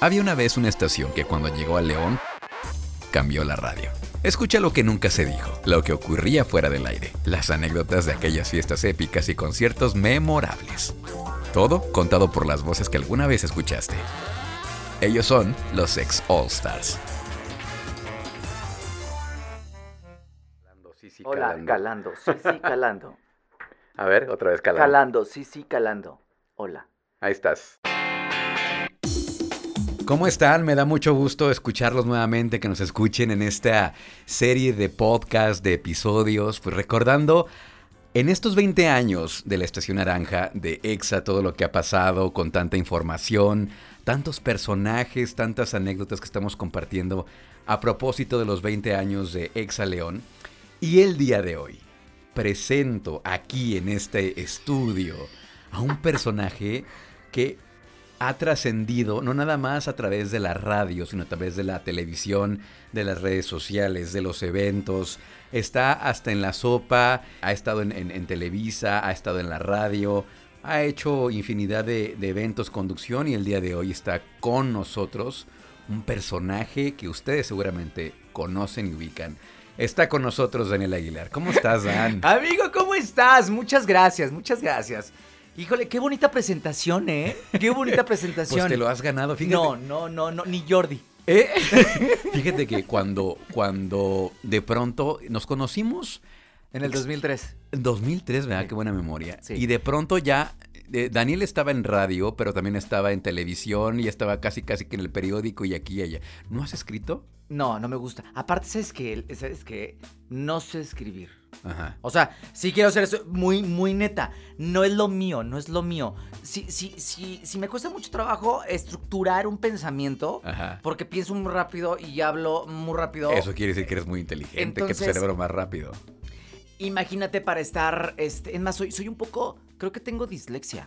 Había una vez una estación que cuando llegó a León cambió la radio. Escucha lo que nunca se dijo, lo que ocurría fuera del aire, las anécdotas de aquellas fiestas épicas y conciertos memorables. Todo contado por las voces que alguna vez escuchaste. Ellos son los ex All Stars. Hola, calando, sí, sí, calando. A ver, otra vez calando. Calando, sí, sí, calando. Hola. Ahí estás. ¿Cómo están? Me da mucho gusto escucharlos nuevamente, que nos escuchen en esta serie de podcast, de episodios, pues recordando en estos 20 años de la Estación Naranja, de EXA, todo lo que ha pasado con tanta información, tantos personajes, tantas anécdotas que estamos compartiendo a propósito de los 20 años de EXA León. Y el día de hoy presento aquí en este estudio a un personaje que ha trascendido no nada más a través de la radio, sino a través de la televisión, de las redes sociales, de los eventos. Está hasta en la sopa, ha estado en, Televisa, ha estado en la radio, ha hecho infinidad de, de eventos, conducción y el día de hoy está con nosotros un personaje que ustedes seguramente conocen y ubican. Está con nosotros Daniel Aguilar. ¿Cómo estás, Dan? Amigo, ¿cómo estás? Muchas gracias, muchas gracias. Híjole, qué bonita presentación, ¿eh? Qué bonita presentación. Pues te lo has ganado, fíjate. No, no, no, no, ni Jordi. ¿Eh? fíjate que cuando, cuando de pronto nos conocimos... En el 2003. En 2003, ¿verdad? Qué buena memoria. Sí. Y de pronto ya eh, Daniel estaba en radio, pero también estaba en televisión y estaba casi casi que en el periódico y aquí y allá. ¿No has escrito? No, no me gusta. Aparte, ¿sabes que ¿Sabes que No sé escribir. Ajá. O sea, sí quiero ser eso muy, muy neta. No es lo mío, no es lo mío. Si, si, si, si me cuesta mucho trabajo estructurar un pensamiento, porque pienso muy rápido y hablo muy rápido. Eso quiere decir que eres muy inteligente, que tu cerebro más rápido. Imagínate para estar, este, es más, soy, soy un poco, creo que tengo dislexia.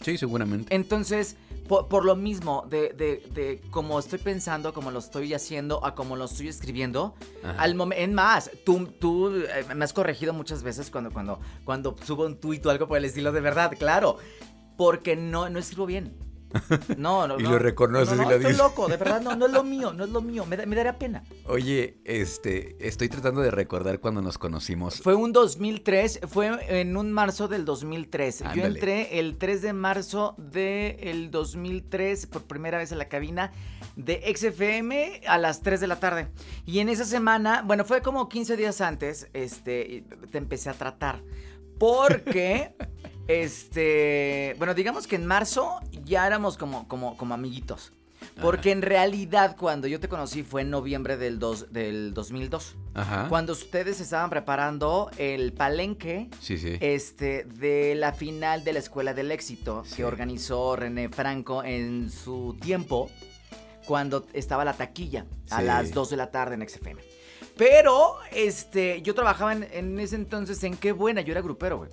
Sí, seguramente. Entonces, por, lo mismo, de, de, de cómo estoy pensando, cómo lo estoy haciendo, a cómo lo estoy escribiendo, al momento, en más, tú, tú eh, me has corregido muchas veces cuando, cuando, cuando subo un tuit o algo por el estilo de verdad, claro, porque no, no escribo bien. No, no. y lo reconoces no, y lo estoy loco, de verdad, no, no es lo mío, no es lo mío, me, me daría pena. Oye, este, estoy tratando de recordar cuando nos conocimos. Fue un 2003, fue en un marzo del 2003. Yo entré el 3 de marzo del 2003 por primera vez a la cabina de XFM a las 3 de la tarde. Y en esa semana, bueno, fue como 15 días antes, este, te empecé a tratar. Porque Este, bueno, digamos que en marzo ya éramos como, como, como amiguitos. Porque en realidad cuando yo te conocí fue en noviembre del, dos, del 2002. Ajá. Cuando ustedes estaban preparando el palenque Este, de la final de la Escuela del Éxito que organizó René Franco en su tiempo cuando estaba la taquilla a las 2 de la tarde en XFM. Pero, este, yo trabajaba en, en ese entonces en Qué Buena, yo era grupero, güey.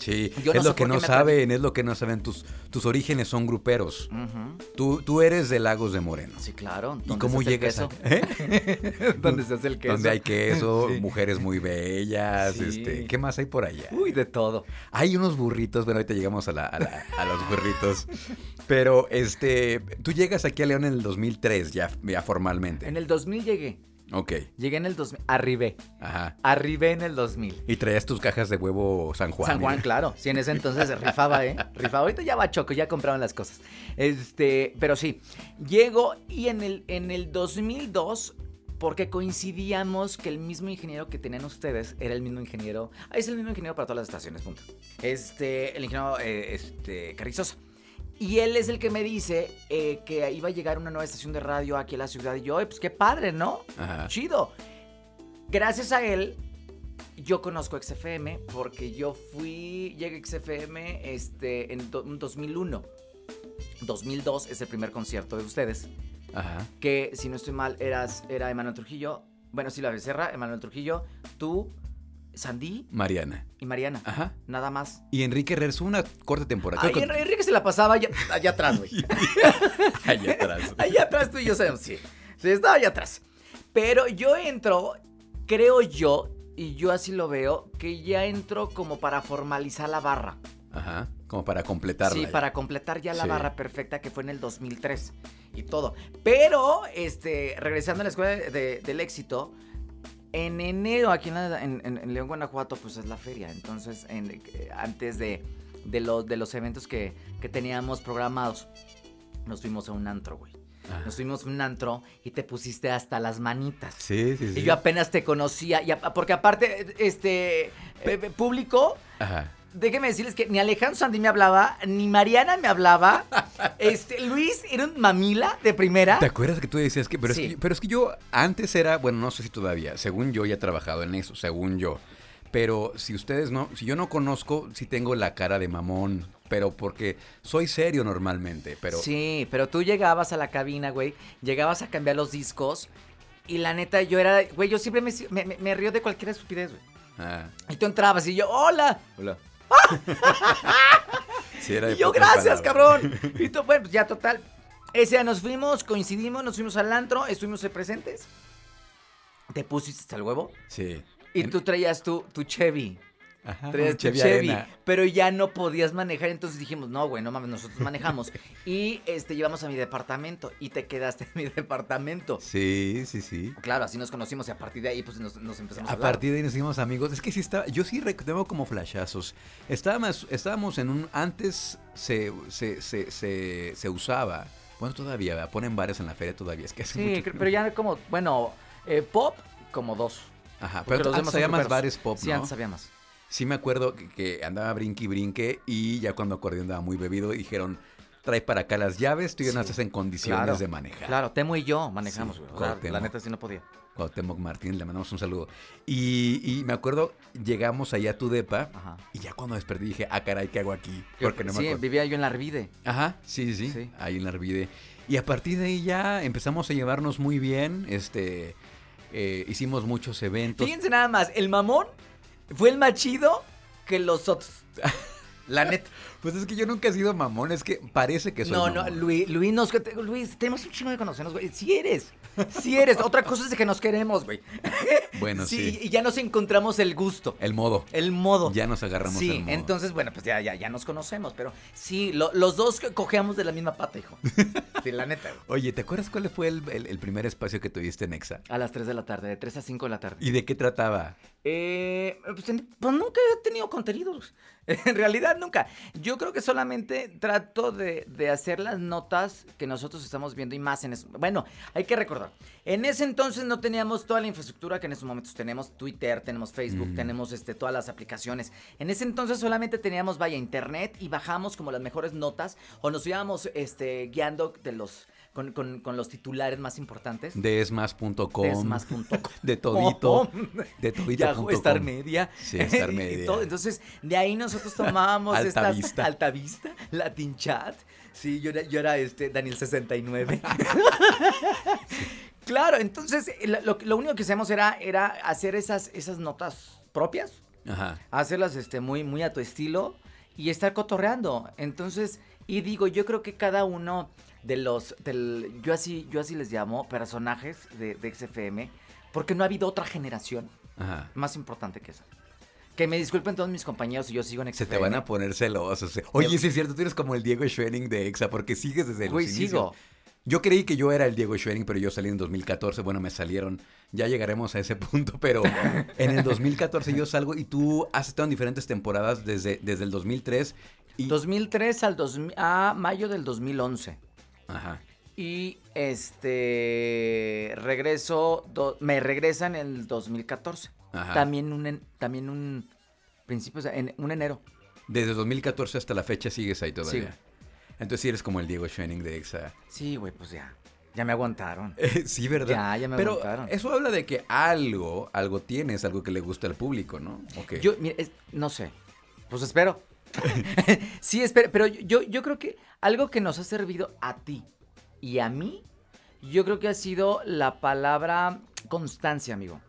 Sí, es lo que no saben, es lo que no saben. Tus, tus orígenes son gruperos. tú, tú eres de Lagos de Moreno. Sí, claro. ¿Y cómo llegas a ¿Eh? ¿Dónde se hace el queso? Donde hay queso, mujeres muy bellas, este, ¿qué más hay por allá? Uy, de todo. Hay unos burritos, bueno, ahorita llegamos a, a, los burritos. Pero, este, tú llegas aquí a León en el 2003, ya, ya formalmente. En el 2000 llegué. Ok. Llegué en el 2000. Arribé. Ajá. Arribé en el 2000. Y traías tus cajas de huevo San Juan. San Juan, ¿eh? claro. Sí, en ese entonces rifaba, ¿eh? Rifaba. Ahorita ya va choco, ya compraban las cosas. Este, pero sí. Llego y en el, en el 2002 porque coincidíamos que el mismo ingeniero que tenían ustedes era el mismo ingeniero. Ah, es el mismo ingeniero para todas las estaciones, punto. Este, el ingeniero eh, este, Carrizosa. Y él es el que me dice eh, que iba a llegar una nueva estación de radio aquí a la ciudad. Y yo, pues qué padre, ¿no? Chido. Gracias a él, yo conozco XFM porque yo fui, llegué a XFM este, en 2001. 2002 es el primer concierto de ustedes. Ajá. Que, si no estoy mal, eras, era Emanuel Trujillo. Bueno, sí, la Becerra, Emanuel Trujillo, tú, Sandy. Mariana. Y Mariana. Ajá. Nada más. Y Enrique Herrera, una corta temporada. Ay, Enrique se la pasaba allá, atrás, güey. allá atrás. allá atrás tú y yo sabemos, sí. Sí, estaba allá atrás. Pero yo entro, creo yo, y yo así lo veo, que ya entro como para formalizar la barra. Ajá. Como para completarla. Sí, para completar ya la barra perfecta que fue en el 2003. y todo. Pero, este, regresando a la escuela del éxito, en enero, aquí en, León, Guanajuato, pues es la feria. Entonces, eh, antes de, de, de los eventos que, que teníamos programados, nos fuimos a un antro, güey. Nos fuimos a un antro y te pusiste hasta las manitas. Sí, sí, sí. Y yo apenas te conocía. Y porque aparte, este, público. Ajá déjenme decirles que ni Alejandro Sandy me hablaba, ni Mariana me hablaba. Este, Luis era un mamila de primera. ¿Te acuerdas que tú decías que pero, es que pero es que yo antes era, bueno, no sé si todavía, según yo ya he trabajado en eso, según yo. Pero si ustedes no, si yo no conozco, sí tengo la cara de mamón, pero porque soy serio normalmente, pero Sí, pero tú llegabas a la cabina, güey, llegabas a cambiar los discos y la neta yo era, güey, yo siempre me, me, río de cualquier estupidez, güey. Ah. Y tú entrabas y yo, "Hola." Hola. y yo, gracias, cabrón. Y tú, bueno, pues ya total. Ese día nos fuimos, coincidimos, nos fuimos al antro, estuvimos presentes. ¿Te pusiste hasta el huevo? Sí. Y tú traías tu, tu Chevy. Ajá, Chevy, pero ya no podías manejar, entonces dijimos, no, güey, no mames, nosotros manejamos. y este llevamos a mi departamento y te quedaste en mi departamento. Sí, sí, sí. Claro, así nos conocimos y a partir de ahí pues nos, empezamos a, a partir de ahí nos hicimos amigos. Es que sí estaba, yo sí tengo como flashazos. Estábamos, estábamos en un, antes se, se, se, se, usaba, bueno, todavía, ponen bares en la feria todavía, es que Sí, pero ya como, bueno, eh, pop como dos. Ajá, pero antes había más bares pop, ¿no? Sí, antes había más. Sí me acuerdo que, andaba brinque y brinque y ya cuando acordeón andaba muy bebido dijeron, trae para acá las llaves, tú ya no estás en condiciones de manejar. Claro, Temo y yo manejamos, güey. la neta sí no podía. Cuauhtémoc Martín, le mandamos un saludo. Y, me acuerdo, llegamos allá a tu depa y ya cuando desperté dije, ah, caray, ¿qué hago aquí? Porque no me sí, vivía yo en la Arvide. Ajá, sí, sí, sí, ahí en la Arvide. Y a partir de ahí ya empezamos a llevarnos muy bien, este, eh, hicimos muchos eventos. Fíjense nada más, el mamón fue el más chido que los otros. La neta. Pues es que yo nunca he sido mamón, es que parece que soy No, no, Luis, Luis, nos, Luis, tenemos un chingo de conocernos, güey. Si eres. Si eres. Otra cosa es de que nos queremos, güey. Bueno, sí, Y ya nos encontramos el gusto. El modo. El modo. Ya nos agarramos sí, el modo. entonces, bueno, pues ya, ya, ya nos conocemos, pero sí, los dos cojeamos de la misma pata, hijo. Sí, la neta. Oye, ¿te acuerdas cuál fue el, primer espacio que tuviste en Exa? A las 3 de la tarde, de 3 a 5 de la tarde. ¿Y de qué trataba? Eh, pues, pues nunca he tenido contenidos. En realidad nunca. Yo creo que solamente trato de, hacer las notas que nosotros estamos viendo y más en eso. Bueno, hay que recordar. En ese entonces no teníamos toda la infraestructura que en estos momentos tenemos. Twitter, tenemos Facebook, mm. tenemos este, todas las aplicaciones. En ese entonces solamente teníamos, vaya, internet y bajamos como las mejores notas o nos íbamos este, guiando de los con, con, los titulares más importantes. De esmas.com. De esmas.com. De todito. de todito. Star Media. Sí, Star Media. Entonces, de ahí nosotros tomamos Alta Vista. Alta Vista, Latin Chat. Sí, yo era, yo era este Daniel 69. claro, entonces lo, lo, único que hacíamos era, era hacer esas, esas notas propias. Ajá. Hacerlas este, muy, muy a tu estilo y estar cotorreando. Entonces, y digo, yo creo que cada uno de los, del, yo así, yo así les llamo, personajes de, de XFM, porque no ha habido otra generación más importante que esa. Que me disculpen todos mis compañeros y yo sigo en XFM. Se te van a poner celosos. Eh. Oye, sí es cierto, tú eres como el Diego Schwenning de EXA, porque sigues desde el inicio. sigo. Yo creí que yo era el Diego Schwenning, pero yo salí en 2014. Bueno, me salieron. Ya llegaremos a ese punto, pero en el 2014 yo salgo y tú has estado en diferentes temporadas desde, desde el 2003. Y... 2003 al a mayo del 2011. Ajá. Y este regreso, me regresan en el 2014. Ajá. También un, también un principio, en un enero. Desde 2014 hasta la fecha sigues ahí todavía. Sí. Entonces sí eres como el Diego Schwenning de EXA. Sí, güey, pues ya. Ya me aguantaron. sí, ¿verdad? Ya, ya me Pero aguantaron. Eso habla de que algo, algo tienes, algo que le gusta al público, ¿no? Yo, mira, no sé. Pues espero. sí, espero. Pero yo, yo creo que algo que nos ha servido a ti y a mí, yo creo que ha sido la palabra constancia, amigo.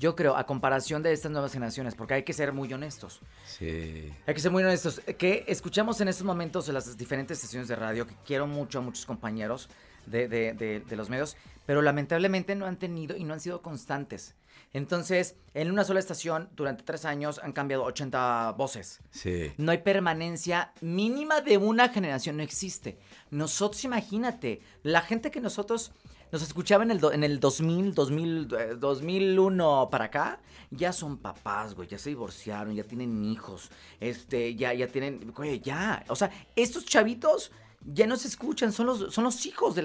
Yo creo, a comparación de estas nuevas generaciones, porque hay que ser muy honestos. Sí. Hay que ser muy honestos. Que escuchamos en estos momentos en las diferentes estaciones de radio, que quiero mucho a muchos compañeros de, de, de, los medios, pero lamentablemente no han tenido y no han sido constantes. Entonces, en una sola estación, durante tres años, han cambiado 80 voces. Sí. No hay permanencia mínima de una generación, no existe. Nosotros, imagínate, la gente que nosotros nos escuchaba en el, en el 2000, 2000, 2001 para acá, ya son papás, güey, ya se divorciaron, ya tienen hijos, este, ya, ya tienen, güey, ya, o sea, estos chavitos ya no se escuchan, son los, son los hijos de,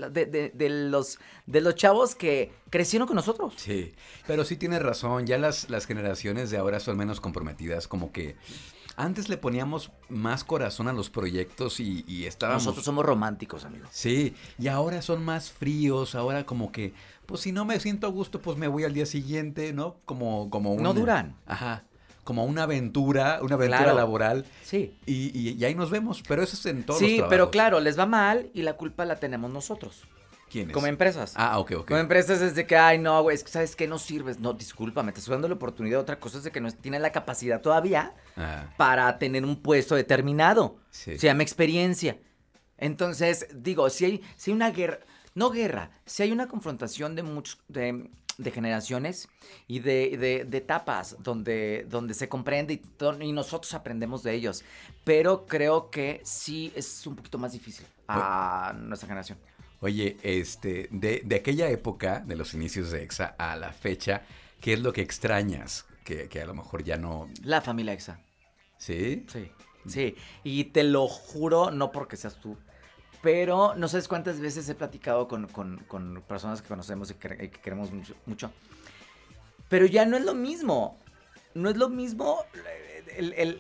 los, de los chavos que crecieron con nosotros. Sí, pero sí tienes razón, ya las, las generaciones de ahora son menos comprometidas, como que antes le poníamos más corazón a los proyectos y, y estábamos... Nosotros somos románticos, amigos. Sí, y ahora son más fríos, ahora como que, pues si no me siento a gusto, pues me voy al día siguiente, ¿no? Como, como un... No duran. Ajá como una aventura, una aventura laboral. Sí. Y, y, ahí nos vemos, pero eso es en todos sí, pero claro, les va mal y la culpa la tenemos nosotros. ¿Quiénes? Como empresas. Ah, ok, ok. Como empresas es de que, ay, no, güey, es que sabes que no sirves. No, discúlpame, te estoy dando la oportunidad. Otra cosa es de que no tienes la capacidad todavía ah. para tener un puesto determinado. Sí. Se llama experiencia. Entonces, digo, si hay, si hay una guerra, no guerra, si hay una confrontación de muchos, de, de generaciones y de, de, etapas donde, donde se comprende y, y, nosotros aprendemos de ellos. Pero creo que sí es un poquito más difícil a nuestra generación. Oye, este, de, de, aquella época, de los inicios de EXA a la fecha, ¿qué es lo que extrañas? Que, que a lo mejor ya no... La familia EXA. ¿Sí? Sí, sí. Y te lo juro, no porque seas tú, pero no sabes cuántas veces he platicado con, personas que conocemos y que, queremos mucho, Pero ya no es lo mismo. No es lo mismo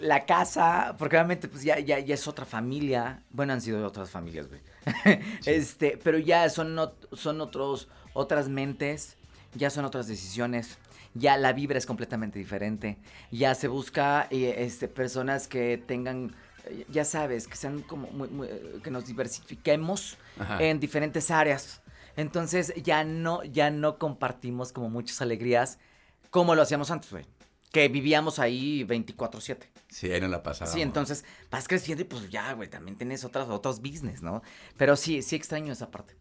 la casa, porque obviamente pues ya, ya, ya es otra familia. Bueno, han sido otras familias, güey. este, pero ya son, son otros, otras mentes, ya son otras decisiones ya la vibra es completamente diferente. Ya se busca eh, este, personas que tengan ya sabes, que sean como que nos diversifiquemos en diferentes áreas. Entonces ya no, ya no compartimos como muchas alegrías como lo hacíamos antes, güey. Que vivíamos ahí 24-7. Sí, ahí no la pasaba. Sí, entonces vas creciendo y pues ya, güey, también tienes otras, otros business, ¿no? Pero sí, sí extraño esa parte.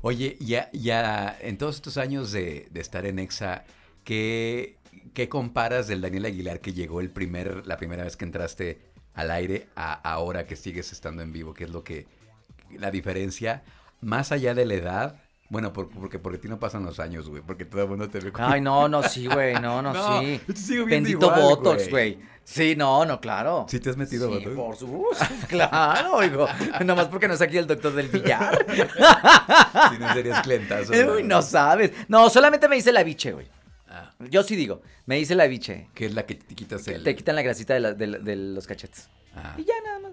Oye, ya, ya en todos estos años de, estar en EXA, ¿qué, ¿qué comparas del Daniel Aguilar que llegó el primer, la primera vez que entraste al aire a ahora que sigues estando en vivo? ¿Qué es lo que, la diferencia, más allá de la edad? Bueno, porque porque ti no pasan los años, güey, porque todo el mundo te ve Ay, no, no, sí, güey, no, no, sí. Yo te sigo Bendito Botox, güey. Sí, no, no, claro. ¿Sí te has metido sí, Botox? por supuesto, claro, oigo. Nomás porque no es aquí el doctor del billar. si no serías clientazo. Uy, no sabes. No, solamente me dice la biche, güey. Ah. Yo sí digo, me dice la biche. Que es la que te quitas el... Te quitan la grasita de, los cachetes. Ah. Y ya nada más.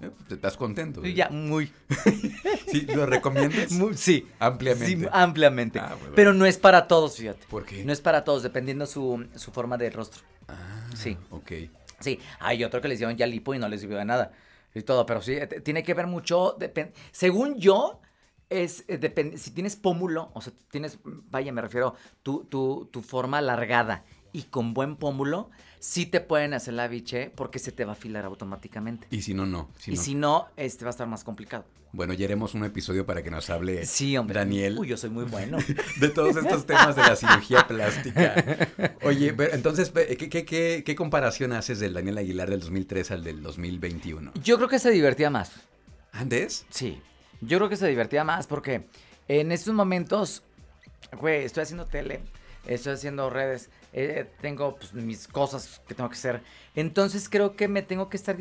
Eh, pues, te estás contento. Y ya, muy. ¿Sí? ¿Lo recomiendas? sí. Ampliamente. Sí, ampliamente. Ah, Pero no es para todos, fíjate. ¿Por qué? No es para todos, dependiendo su, su forma de rostro. Ah, sí. Ok. Sí, hay otro que les dieron ya lipo y no les sirvió de nada. Y todo, pero sí, tiene que ver mucho, según yo, es, eh, si tienes pómulo, o sea, tienes, vaya, me refiero, tu, tu, tu forma alargada y con buen pómulo, sí te pueden hacer la biche porque se te va a afilar automáticamente. Y si no, no. y si no, este va a estar más complicado. Bueno, ya haremos un episodio para que nos hable sí, hombre. Daniel. Uy, yo soy muy bueno. de todos estos temas de la cirugía plástica. Oye, entonces, ¿qué, qué, qué comparación haces del Daniel Aguilar del 2003 al del 2021? Yo creo que se divertía más. ¿Antes? Sí. Yo creo que se divertía más porque en estos momentos, güey, estoy haciendo tele, estoy haciendo redes, eh, tengo pues, mis cosas que tengo que hacer. Entonces creo que me tengo que estar...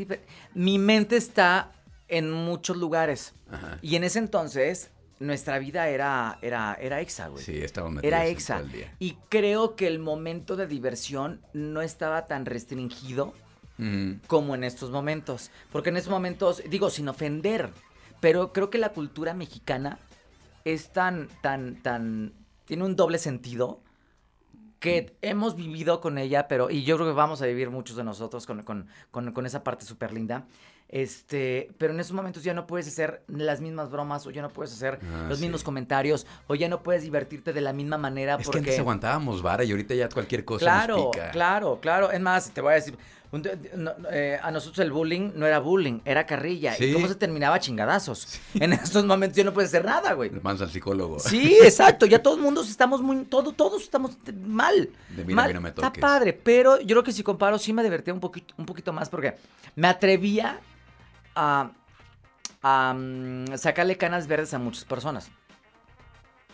Mi mente está en muchos lugares. Y en ese entonces nuestra vida era, era, era exa, güey. Sí, estábamos Era exa. Y creo que el momento de diversión no estaba tan restringido como en estos momentos. Porque en estos momentos, digo, sin ofender, pero creo que la cultura mexicana es tan, tan, tan, tiene un doble sentido que hemos vivido con ella, pero, y yo creo que vamos a vivir muchos de nosotros con, esa parte súper linda, Este, pero en esos momentos ya no puedes hacer las mismas bromas o ya no puedes hacer ah, los mismos comentarios o ya no puedes divertirte de la misma manera. Es que antes aguantábamos vara y ahorita ya cualquier cosa claro, nos pica. Claro, claro. Es más, te voy a decir, eh, a nosotros el bullying no era bullying, era carrilla. ¿Y cómo se terminaba chingadazos? En estos momentos ya no puedes hacer nada, güey. Mandas al psicólogo. Sí, exacto. Ya todo el mundo estamos muy, todo, todos estamos mal. De mí, no me Está padre, pero yo creo que si comparo sí me divertía un poquito, un poquito más porque me atrevía a, mm, sacarle canas verdes a muchas personas.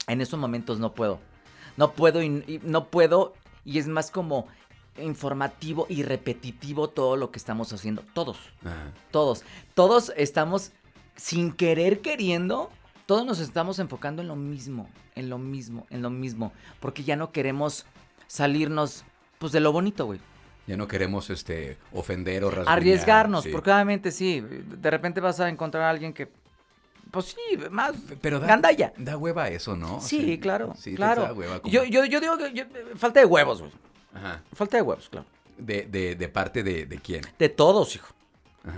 En estos momentos no puedo. No puedo y no puedo y es más como informativo y repetitivo todo lo que estamos haciendo. Todos. Todos. Todos estamos sin querer queriendo. Todos nos estamos enfocando en lo mismo, en lo mismo, en lo mismo. Porque ya no queremos salirnos, pues, de lo bonito, güey. Ya no queremos, este, ofender o rasguñar. Arriesgarnos, porque obviamente sí. De repente vas a encontrar a alguien que pues sí, más pero da, gandalla. Da hueva eso, ¿no? Sí, claro. Sí, claro. Da hueva yo, yo, yo, digo que falta de huevos, güey. Falta de huevos, claro. ¿De, de, de parte de, de, quién? De todos, hijo.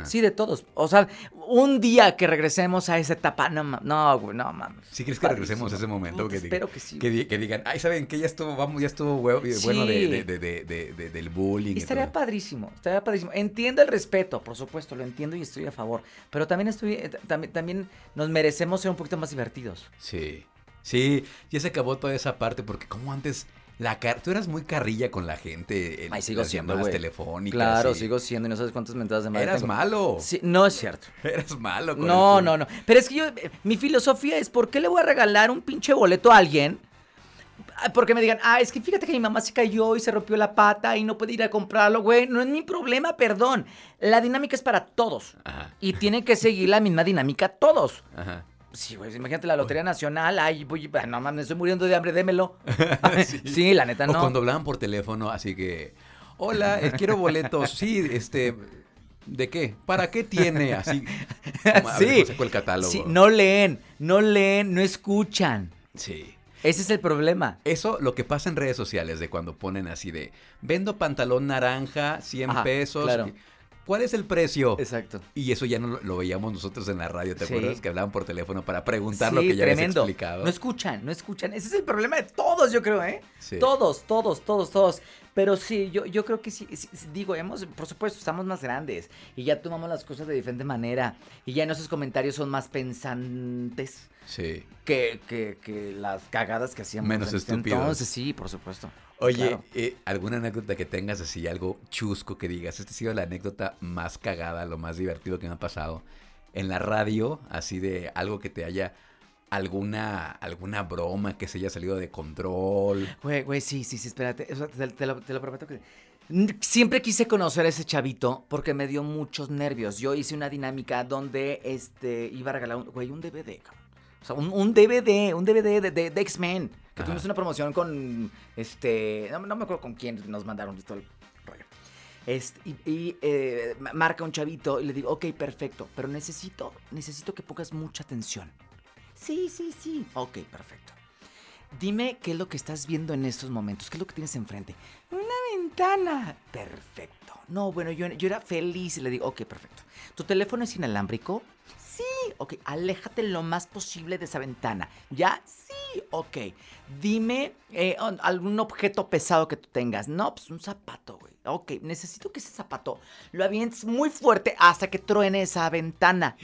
Sí, de todos. O sea, un día que regresemos a esa etapa, no, no, güey, no mames. ¿Sí crees que regresemos a ese momento? que espero que sí. Que, digan, ay, ¿saben que Ya estuvo, vamos, ya estuvo bueno de, de, del bullying. Estaría padrísimo, estaría padrísimo. Entiendo el respeto, por supuesto, lo entiendo y estoy a favor. Pero también estoy, eh, también, también nos merecemos ser un poquito más divertidos. Sí. Sí, ya se acabó toda esa parte porque como antes la tú eras muy carrilla con la gente en Ay, sigo las siendo, telefónicas. Claro, sigo siendo y no sabes cuántas mentadas de madre Eras malo. Sí, no es cierto. Eras malo. Con no, no, no. Pero es que yo, mi filosofía es, ¿por qué le voy a regalar un pinche boleto a alguien? Ah, porque me digan, ah, es que fíjate que mi mamá se cayó y se rompió la pata y no puede ir a comprarlo, güey. No es mi problema, perdón. La dinámica es para todos. Ajá. Y tiene que seguir la misma dinámica todos. Ajá. Sí, güey, imagínate la Lotería Nacional. Ay, voy, no mames, estoy muriendo de hambre, démelo. sí. la neta no. O cuando hablaban por teléfono, así que, hola, eh, quiero boletos. Sí, este, ¿de qué? ¿Para qué tiene? Así, sí. el catálogo. Sí, no leen, no leen, no escuchan. Sí. Ese es el problema. Eso, lo que pasa en redes sociales, de cuando ponen así de, vendo pantalón naranja, 100 pesos. Claro. ¿Cuál es el precio? Exacto. Y eso ya no lo, veíamos nosotros en la radio, ¿te acuerdas? Que hablaban por teléfono para preguntar lo que ya les explicado. No escuchan, no escuchan. Ese es el problema de todos, yo creo, ¿eh? Sí. Todos, todos, todos, todos. Pero sí, yo, yo creo que sí, digo, hemos, por supuesto, estamos más grandes y ya tomamos las cosas de diferente manera y ya en esos comentarios son más pensantes. Sí. Que, que, que las cagadas que hacíamos. Menos estúpidos. Entonces, sí, por supuesto. Oye, eh, ¿alguna anécdota que tengas así, algo chusco que digas? Esta ha sido la anécdota más cagada, lo más divertido que me ha pasado en la radio, así de algo que te haya alguna alguna broma que se haya salido de control. Güey, güey, sí, sí, sí, espérate, te, lo, prometo que siempre quise conocer a ese chavito porque me dio muchos nervios. Yo hice una dinámica donde este iba a regalar un, güey, un DVD, cabrón. O sea, un, DVD, un DVD de, de, X-Men. Que tuvimos una promoción con, este, no, me acuerdo con quién nos mandaron esto el rollo. Este, y, eh, marca un chavito y le digo, ok, perfecto, pero necesito, necesito que pongas mucha atención. Sí, sí, sí. Ok, perfecto. Dime qué es lo que estás viendo en estos momentos, qué es lo que tienes enfrente. Una ventana. Perfecto. No, bueno, yo, yo era feliz y le digo, ok, perfecto. ¿Tu teléfono es inalámbrico? Sí, ok, aléjate lo más posible de esa ventana. ¿Ya? Sí, ok. Dime eh, algún objeto pesado que tú tengas. No, pues un zapato, güey. Ok, necesito que ese zapato lo avientes muy fuerte hasta que truene esa ventana.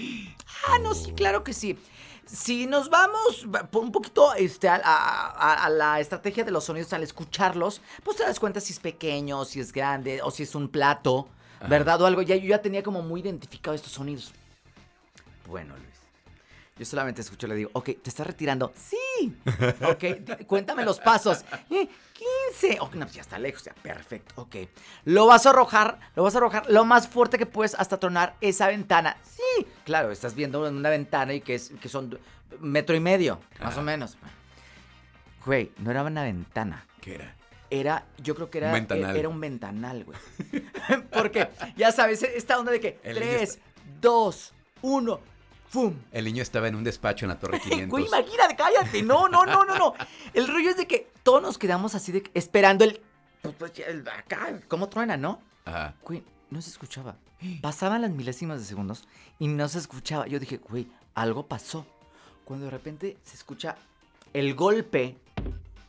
Ah, no, sí, claro que sí. Si nos vamos un poquito este, a, la estrategia de los sonidos al escucharlos, pues te das cuenta si es pequeño, si es grande o si es un plato, ¿verdad? O algo. Ya, yo ya tenía como muy identificado estos sonidos. Bueno, Luis. Yo solamente escucho y le digo, ok, ¿te estás retirando? Sí. Ok, cuéntame los pasos. 15. Eh, ok, no, pues ya está lejos, ya, perfecto. Ok. Lo vas a arrojar, lo vas a arrojar lo más fuerte que puedes hasta tronar esa ventana. Sí. Claro, estás viendo una ventana y que, es, que son metro y medio, más o menos. Güey, no era una ventana. ¿Qué era? Era, yo creo que era, era un ventanal, güey. Porque, ya sabes, esta onda de que 3, 2, 1 ¡Fum! El niño estaba en un despacho en la Torre 500. Güey, imagínate, cállate. No, no, no, no, no. El rollo es de que todos nos quedamos así de esperando el. Pues, pues acá, ¿cómo truena, no? Ajá. Güey, no se escuchaba. Pasaban las milésimas de segundos y no se escuchaba. Yo dije, güey, algo pasó. Cuando de repente se escucha el golpe,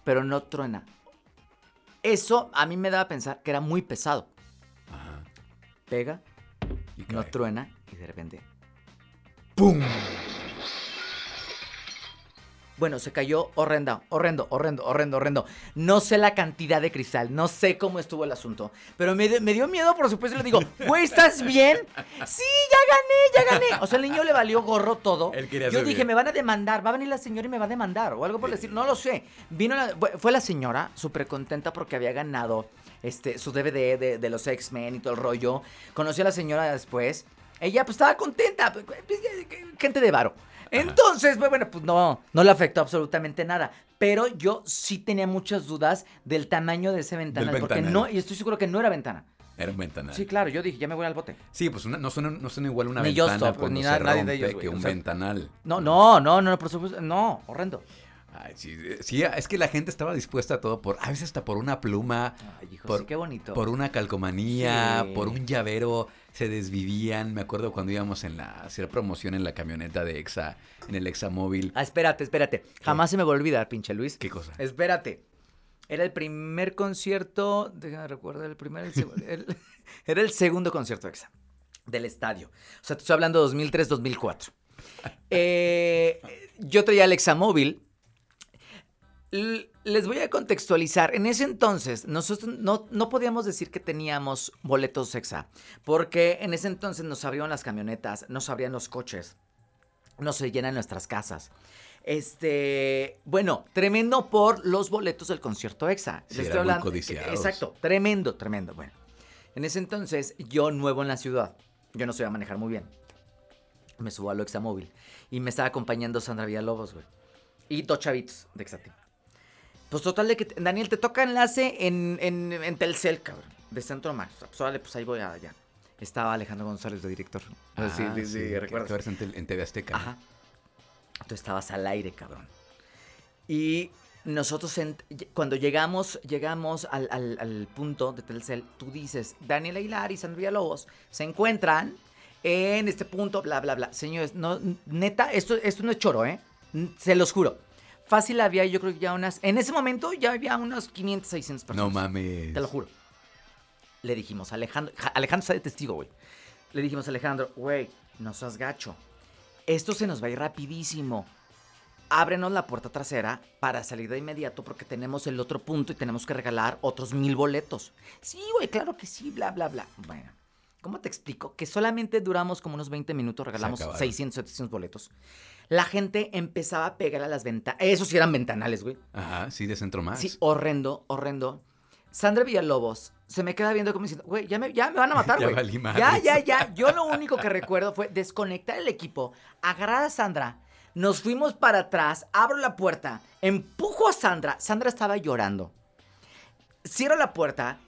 pero no truena. Eso a mí me daba a pensar que era muy pesado. Ajá. Pega, no truena y de repente ¡Pum! Bueno, se cayó horrenda, horrendo, horrendo, horrendo, horrendo. No sé la cantidad de cristal, no sé cómo estuvo el asunto. Pero me, dio miedo, por supuesto, y le digo, güey, ¿estás bien? Sí, ya gané, ya gané. O sea, el niño le valió gorro todo. Yo dije, me van a demandar, va a venir la señora y me va a demandar, o algo por decir, no lo sé. Vino fue la señora súper contenta porque había ganado este, su DVD de, de los X-Men y todo el rollo. Conoció a la señora después. Ella pues estaba contenta, pues, pues, gente de varo. Entonces, pues, bueno, pues no, no le afectó absolutamente nada. Pero yo sí tenía muchas dudas del tamaño de ese ventanal. porque no, y estoy seguro que no era ventana. Era un ventanal. Sí, claro, yo dije, ya me voy al bote. Sí, pues no, son, no igual una ventana ni se nadie de ellos, que un ventanal. No, no, no, no, por supuesto, no, horrendo. Ay, sí, sí, es que la gente estaba dispuesta a todo por, a veces hasta por una pluma, Ay, hijo, por, sí, qué bonito. por una calcomanía, por un llavero se desvivían. Me acuerdo cuando íbamos en la hacer promoción en la camioneta de Exa, en el Exa móvil. Ah, espérate, espérate. Jamás se me va a olvidar, pinche Luis. ¿Qué cosa? Espérate. Era el primer concierto, déjame recordar, el primer, era el segundo concierto Exa del estadio. O sea, te estoy hablando 2003-2004. Eh, yo traía el Exa móvil les voy a contextualizar. En ese entonces, nosotros no, no, podíamos decir que teníamos boletos exa, porque en ese entonces nos abrieron las camionetas, nos abrían los coches, nos se llenan nuestras casas. Este, bueno, tremendo por los boletos del concierto EXA. Sí, estoy hablando. Exacto, tremendo, tremendo. Bueno, en ese entonces, yo nuevo en la ciudad, yo no sabía manejar muy bien. Me subo al Exa móvil y me estaba acompañando Sandra Villalobos, güey. Y dos chavitos de Exatim. Pues total de que, Daniel, te toca enlace en, en, en Telcel, cabrón, de Centro Max. Pues vale, pues ahí voy allá. Estaba Alejandro González de director. Ah, sí, sí, sí, recuerdas. En, en, TV Azteca. Ajá. Tú estabas al aire, cabrón. Y nosotros, cuando llegamos, llegamos al, al, al, punto de Telcel, tú dices, Daniel Aguilar y Sandra Lobos se encuentran en este punto, bla, bla, bla. Señores, no, neta, esto, esto no es choro, ¿eh? Se los juro. Fácil había, yo creo que ya unas. En ese momento ya había unas 500, 600 personas. No mames. Te lo juro. Le dijimos, Alejandro. Alejandro está de testigo, güey. Le dijimos Alejandro, güey, no seas gacho. Esto se nos va a ir rapidísimo. Ábrenos la puerta trasera para salir de inmediato porque tenemos el otro punto y tenemos que regalar otros mil boletos. Sí, güey, claro que sí, bla, bla, bla. Bueno, ¿cómo te explico? Que solamente duramos como unos 20 minutos, regalamos 600, 700 boletos la gente empezaba a pegar a las ventanas. Esos sí eran ventanales, güey. Ajá, sí, de centro más. Sí, horrendo, horrendo. Sandra Villalobos se me queda viendo como diciendo, güey, ya me, ya me van a matar, güey. ya, ya, ya. Yo lo único que recuerdo fue desconectar el equipo, agarrar a Sandra, nos fuimos para atrás, abro la puerta, empujo a Sandra. Sandra estaba llorando. Cierro la puerta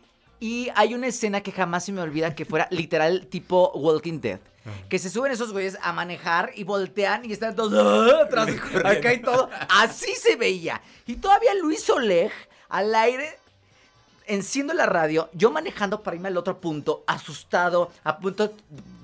y hay una escena que jamás se me olvida que fuera literal tipo Walking Dead. Que se suben esos güeyes a manejar y voltean y están todos ¡ah! atrás, acá y todo. Así se veía. Y todavía Luis Oleg al aire enciendo la radio, yo manejando para irme al otro punto, asustado, a punto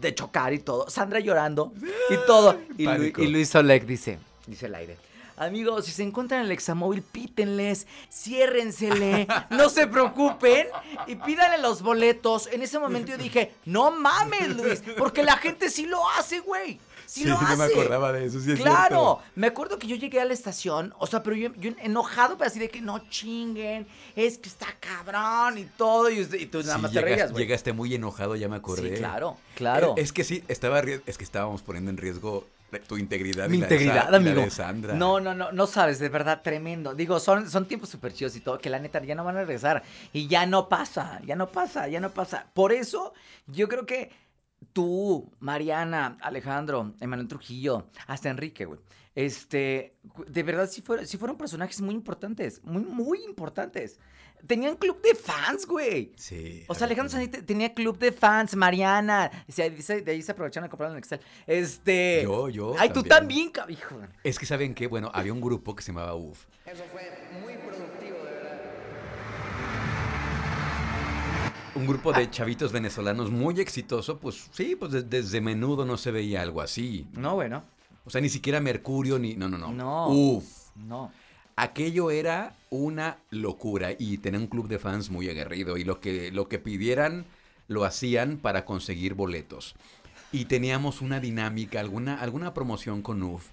de chocar y todo. Sandra llorando y todo. Y, y Luis Oleg dice, dice el aire. Amigos, si se encuentran en el examóvil, pítenles, ciérrensele, no se preocupen y pídanle los boletos. En ese momento yo dije, no mames, Luis, porque la gente sí lo hace, güey. Sí, lo hace. me acordaba de eso, sí Claro, me acuerdo que yo llegué a la estación, o sea, pero yo, enojado, pero así de que no chinguen, es que está cabrón y todo, y, tú nada más te reías, güey. Llegaste muy enojado, ya me acordé. Sí, claro, claro. Eh, es que sí, estaba, es que estábamos poniendo en riesgo tu integridad. Mi integridad, amigo. Sandra. No, no, no, no sabes, de verdad, tremendo. Digo, son, son tiempos súper chidos y todo, que la neta ya no van a regresar. Y ya no pasa, ya no pasa, ya no pasa. Por eso, yo creo que tú, Mariana, Alejandro, Emanuel Trujillo, hasta Enrique, güey. Este, de verdad, sí fueron, sí fueron personajes muy importantes, muy, muy importantes tenían club de fans, güey. Sí. O sea, Alejandro Sanit tenía club de fans, Mariana. de ahí se aprovecharon de comprarlo en Excel. Este. Yo, yo. Ay, tú también, hijo. Es que saben qué, bueno, había un grupo que se llamaba UF. Eso fue muy productivo, de verdad. un grupo de chavitos venezolanos muy exitoso, pues sí, pues desde menudo no se veía algo así. No, bueno. O sea, ni siquiera Mercurio, ni. No, no, no. No. Uf. No. Aquello era una locura y tenía un club de fans muy aguerrido y lo que, lo que pidieran lo hacían para conseguir boletos. Y teníamos una dinámica, alguna, alguna promoción con UF.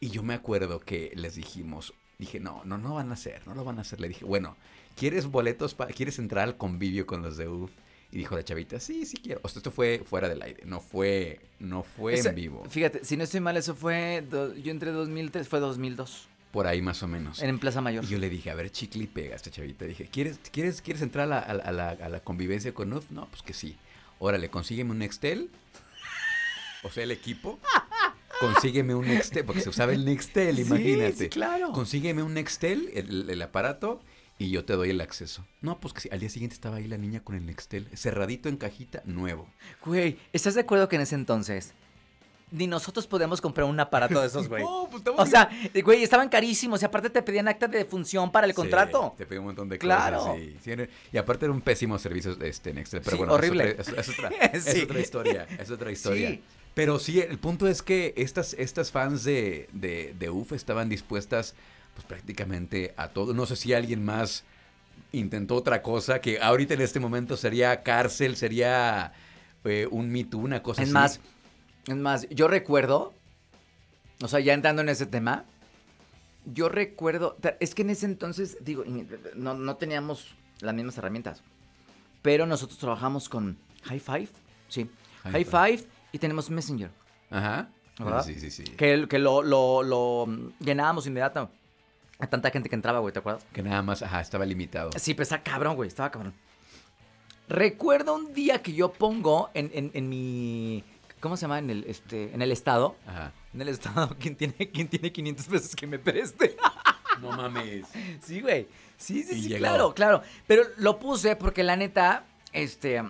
Y yo me acuerdo que les dijimos, dije, no, no, no van a hacer, no lo van a hacer. Le dije, bueno, ¿quieres boletos? para ¿Quieres entrar al convivio con los de UF? Y dijo la chavita, sí, sí quiero. O sea, esto fue fuera del aire, no fue, no fue en vivo. Fíjate, si no estoy mal, eso fue, yo entré 2003, fue 2002. Por ahí más o menos. En Plaza Mayor. Y yo le dije, a ver, chicle y pega a esta chavita. Dije, ¿quieres, quieres, ¿quieres entrar a la, a la, convivencia con UF? No, pues que sí. Órale, consígueme un Nextel. O sea, el equipo. Consígueme un Nextel, porque se usaba el Nextel, imagínate. Sí, claro. Consígueme un Nextel, el, aparato, y yo te doy el acceso. No, pues que sí. Al día siguiente estaba ahí la niña con el Nextel, cerradito en cajita, nuevo. Güey, ¿estás de acuerdo que en ese entonces ni nosotros podíamos comprar un aparato de esos, güey. no, pues O sea, güey, estaban carísimos y aparte te pedían acta de función para el contrato. Te pedían un montón de claro. cosas. Sí. Y aparte era un pésimo servicio este, en Excel. Pero bueno, horrible. Es otra, es, otra, historia. Es otra historia. Pero sí, el punto es que estas, estas fans de, de, de UF estaban dispuestas pues prácticamente a todo. No sé si alguien más intentó otra cosa que ahorita en este momento sería cárcel, sería eh, un Me Too, una cosa es así. más, es más, yo recuerdo, o sea, ya entrando en ese tema, yo recuerdo, es que en ese entonces, digo, no, no teníamos las mismas herramientas, pero nosotros trabajamos con High Five, sí, High, Five. y tenemos Messenger. Ajá. ¿verdad? Sí, sí, sí. Que, que lo, lo, lo llenábamos inmediato. A tanta gente que entraba, güey, ¿te acuerdas? Que nada más, ajá, estaba limitado. Sí, pues estaba cabrón, güey, estaba cabrón. Recuerdo un día que yo pongo en, en, en mi ¿Cómo se llama? En el, este, en el estado. Ajá. En el estado, ¿quién tiene, quién tiene 500 pesos que me preste? No mames. Sí, güey. Sí, sí, sí, claro, claro. Pero lo puse porque la neta, este,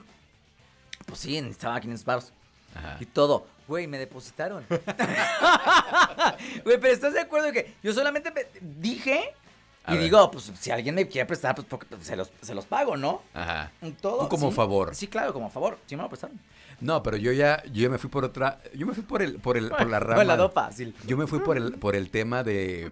pues sí, necesitaba 500 pesos. Ajá. Y todo. Güey, me depositaron. Güey, pero ¿estás de acuerdo que yo solamente dije y digo, pues si alguien me quiere prestar, pues porque se los, se los pago, ¿no? Ajá. Todo. Tú como favor. Sí, claro, como favor. Sí me lo prestaron. No, pero yo ya, yo me fui por otra, yo me fui por el, por el, por la rama. la fácil. Yo me fui por el, por el tema de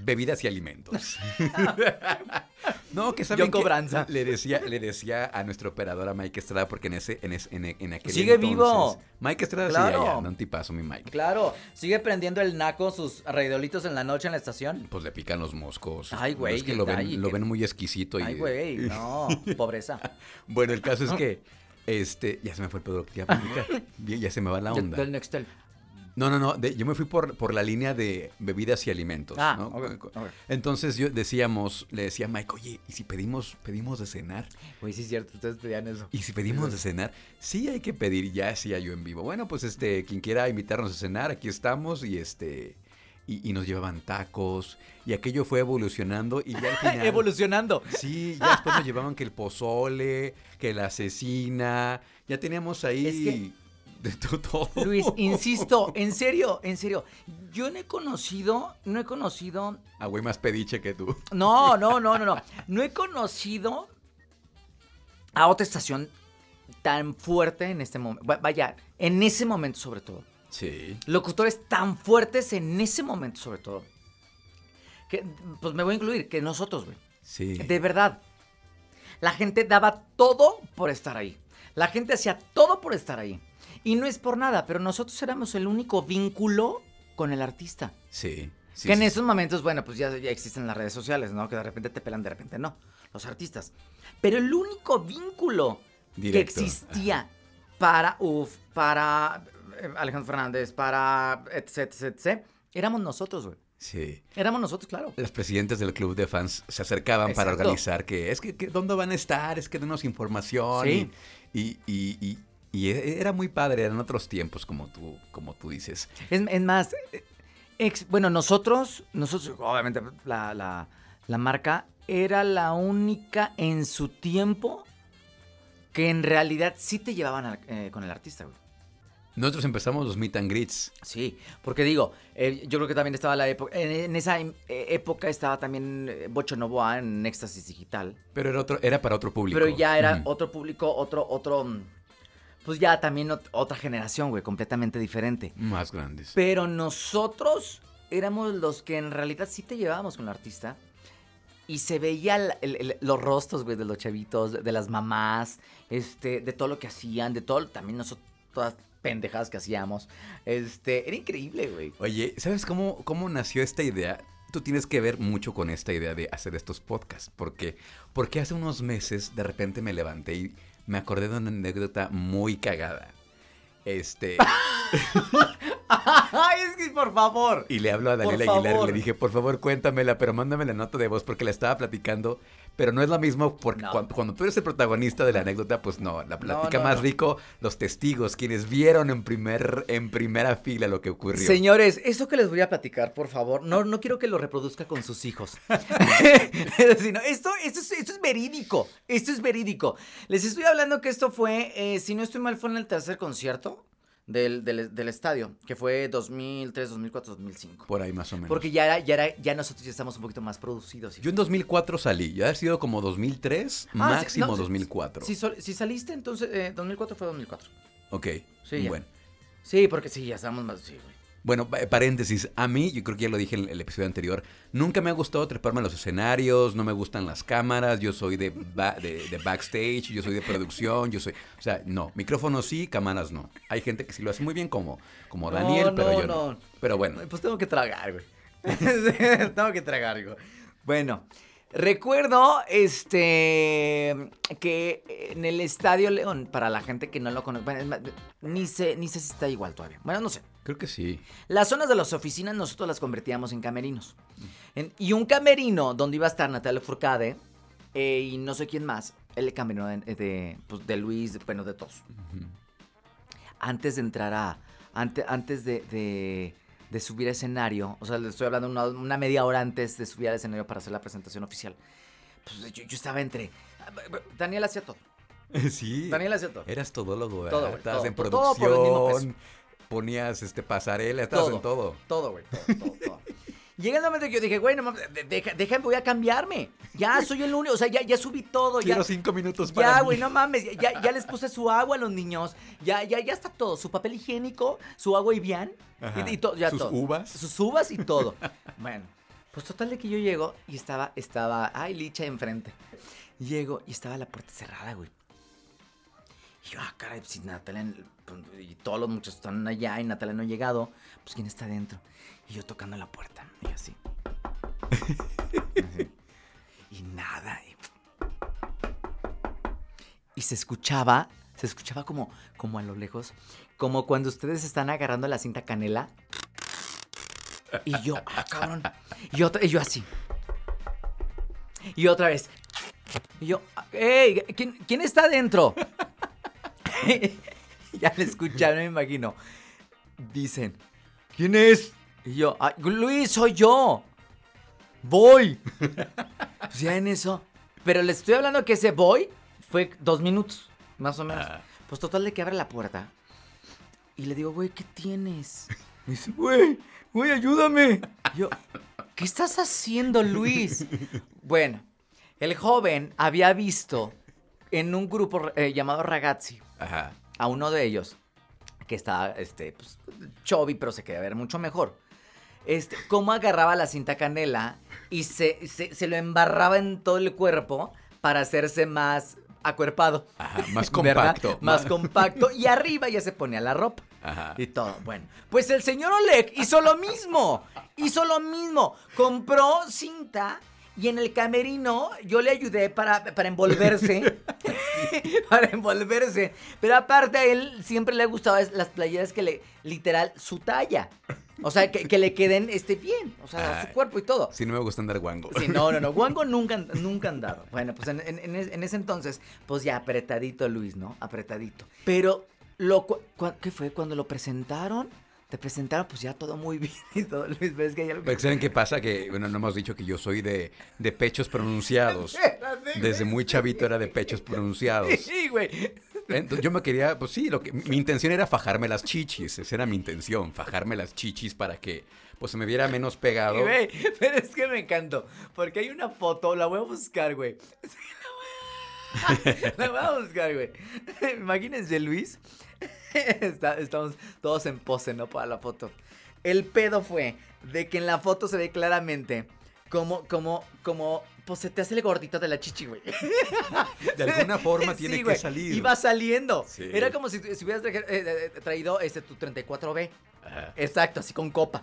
bebidas y alimentos. no, que saben yo cobranza. le decía, le decía a nuestro operador a Mike Estrada porque en ese, en, ese, en, en aquel sigue vivo. Mike Estrada claro. sigue allá, no un tipazo mi Mike. Claro, sigue prendiendo el naco sus reidolitos en la noche en la estación. Pues le pican los moscos. Ay, güey. es que lo ven, lo ven muy exquisito. Ay, güey, no, pobreza. bueno, el caso es que este, ya se me fue el pedo que ya se me va la onda. Del Nextel. No, no, no. yo me fui por, por la línea de bebidas y alimentos. Ah, ¿no? Entonces yo decíamos, le decía a Mike, oye, ¿y si pedimos, pedimos de cenar? Oye, sí es cierto, ustedes pedían eso. ¿Y si pedimos de cenar? Sí hay que pedir, ya decía yo en vivo. Bueno, pues este, quien quiera invitarnos a cenar, aquí estamos y este y, nos llevaban tacos y aquello fue evolucionando y ya al final... evolucionando. Sí, ya después nos llevaban que el pozole, que la asesina, ya teníamos ahí... de todo. Luis, insisto, en serio, en serio. Yo no he conocido, no he conocido. A güey más pediche que tú. No, no, no, no, no. No he conocido a otra estación tan fuerte en este momento. Vaya, en ese momento sobre todo. Sí. Locutores tan fuertes en ese momento, sobre todo. Que, pues me voy a incluir, que nosotros, güey. Sí. De verdad. La gente daba todo por estar ahí. La gente hacía todo por estar ahí. Y no es por nada, pero nosotros éramos el único vínculo con el artista. Sí. que en esos momentos, bueno, pues ya, ya existen las redes sociales, ¿no? Que de repente te pelan, de repente no. Los artistas. Pero el único vínculo que existía para UF, para Alejandro Fernández, para etc, etc, éramos nosotros, güey. Sí. Éramos nosotros, claro. Los presidentes del club de fans se acercaban para organizar que es que, ¿dónde van a estar? Es que denos información. Sí. Y, y, y, e, era muy padre, eran otros tiempos, como tú, como tú dices. Es, más, bueno, nosotros, nosotros, obviamente, la, la, la marca era la única en su tiempo que en realidad sí te llevaban eh, con el artista, güey. Nosotros empezamos los meet and greets. Sí, porque digo, eh, yo creo que también estaba la época, en, esa eh, época estaba también eh, Bocho Novoa en Éxtasis Digital. Pero era, otro, era para otro público. Pero ya era otro público, otro, otro, mm, pues ya también otra generación, güey, completamente diferente. Más grandes. Pero nosotros éramos los que en realidad sí te llevábamos con el artista. Y se veía los rostros, güey, de los chavitos, de, las mamás, este, de todo lo que hacían, de todo, también nosotros, todas pendejadas que hacíamos. Este, era increíble, güey. Oye, ¿sabes cómo, cómo nació esta idea? Tú tienes que ver mucho con esta idea de hacer estos podcasts. Porque, porque hace unos meses de repente me levanté y me acordé de una anécdota muy cagada. Este. Ay, es que por favor. Y le hablo a Daniela Aguilar y le dije, por favor, cuéntamela, pero mándame la nota de voz porque la estaba platicando pero no es lo mismo porque cuando, tú eres el protagonista de la anécdota, pues no, la plática más rico, los testigos, quienes vieron en, primer, en primera fila lo que ocurrió. Señores, eso que les voy a platicar, por favor, no, no quiero que lo reproduzca con sus hijos. esto, esto, es, esto es verídico, esto es verídico. Les estoy hablando que esto fue, eh, si no estoy mal, fue en el tercer concierto del, del, estadio, que fue 2003, 2004, 2005. Por ahí más o menos. Porque ya era, ya era, ya nosotros ya estamos un poquito más producidos. Yo en 2004 salí, ya ha sido como 2003, ah, máximo 2004. Si, si, saliste, entonces, eh, 2004 fue 2004. Ok, sí, bueno. Sí, porque sí, ya estamos más, sí, güey. Bueno, paréntesis, a mí, yo creo que ya lo dije en el episodio anterior, nunca me ha gustado treparme a los escenarios, no me gustan las cámaras, yo soy de, de, backstage, yo soy de producción, yo soy, o sea, no, micrófonos sí, cámaras no. Hay gente que sí lo hace muy bien como, como Daniel, pero yo no. Pero bueno. Pues tengo que tragar, güey. tengo que tragar, güey. Bueno, Recuerdo este que en el Estadio León, para la gente que no lo conoce, ni sé, ni sé si está igual todavía. Bueno, no sé. Creo que sí. Las zonas de las oficinas nosotros las convertíamos en camerinos. y un camerino donde iba a estar Natalia Furcade eh, y no sé quién más, el camerino de, pues, de Luis, bueno, de todos. Antes de entrar a... Antes, antes de de subir a escenario, o sea, le estoy hablando una, media hora antes de subir al escenario para hacer la presentación oficial. Pues yo, estaba entre... Daniel hacía todo. Sí. Daniel hacía todo. Eras todólogo, ¿verdad? Todo, Estabas en producción, ponías este pasarela, estabas en todo. Todo, güey, todo, todo, todo. Llega el momento que yo dije, güey, no déjame, voy a cambiarme. Ya soy el único, o sea, ya, ya subí todo. Quiero cinco minutos para. Ya, güey, no mames. Ya, ya, les puse su agua a los niños. Ya, ya, ya está todo. Su papel higiénico, su agua y bien. Y, todo, ya sus uvas. Sus uvas y todo. bueno, pues total de que yo llego y estaba, estaba, ay, Licha enfrente. Llego y estaba la puerta cerrada, güey. Y yo, ah, caray, pues si Natalia, pues, y todos los muchachos están allá y Natalia no ha llegado, pues ¿quién está adentro? Y yo tocando la puerta, y así. y nada. Y, se escuchaba, se escuchaba como, como a lo lejos, como cuando ustedes están agarrando la cinta canela. Y yo, ah. Y, otra, y yo así. Y otra vez. Y yo, ¡Ey! ¿Quién, quién está adentro? ya le escucharon, me imagino. Dicen, ¿quién es? Y yo, Luis, soy yo. Voy. pues ya en eso. Pero le estoy hablando que ese voy fue dos minutos, más o menos. Ah. Pues total de que abre la puerta. Y le digo, güey, ¿qué tienes? Me dice, güey, güey, ayúdame. yo, ¿qué estás haciendo, Luis? bueno, el joven había visto en un grupo eh, llamado Ragazzi a uno de ellos que estaba, este, pues, chovi, pero se quería ver mucho mejor este, cómo agarraba la cinta canela y se, se, lo embarraba en todo el cuerpo para hacerse más acuerpado. Ajá, más compacto. Más compacto. Y arriba ya se ponía la ropa. Ajá. Y todo. Bueno, pues el señor Oleg hizo lo mismo. Hizo lo mismo. Compró cinta y en el camerino yo le ayudé para, para envolverse. para envolverse. Pero aparte a él siempre le gustaba las playeras que le, literal, su talla. O sea, que, le queden este bien, o sea, su cuerpo y todo. Si no me gusta andar guango. Sí, no, no, no, guango nunca, nunca andado. Bueno, pues en, ese entonces, pues ya apretadito Luis, ¿no? Apretadito. Pero, lo, ¿qué fue? Cuando lo presentaron, te presentaron pues ya todo muy bien y todo, Luis, que hay algo... ¿Saben qué pasa? Que, bueno, no hemos dicho que yo soy de, pechos pronunciados. Desde muy chavito era de pechos pronunciados. Sí, güey. yo me quería, pues sí, lo que, mi intención era fajarme las chichis, esa era mi intención, fajarme las chichis para que pues se me viera menos pegado. pero es que me encantó, porque hay una foto, la voy a buscar, güey. la voy a buscar, güey. Imagínense, Luis. estamos todos en pose, ¿no? Para la foto. El pedo fue de que en la foto se ve claramente como, como, como, pues se te hace el gordito de la chichi, güey. De alguna forma tiene que salir. Iba saliendo. Era como si, hubieras eh, eh, traído este, tu 34B. Exacto, así con copa.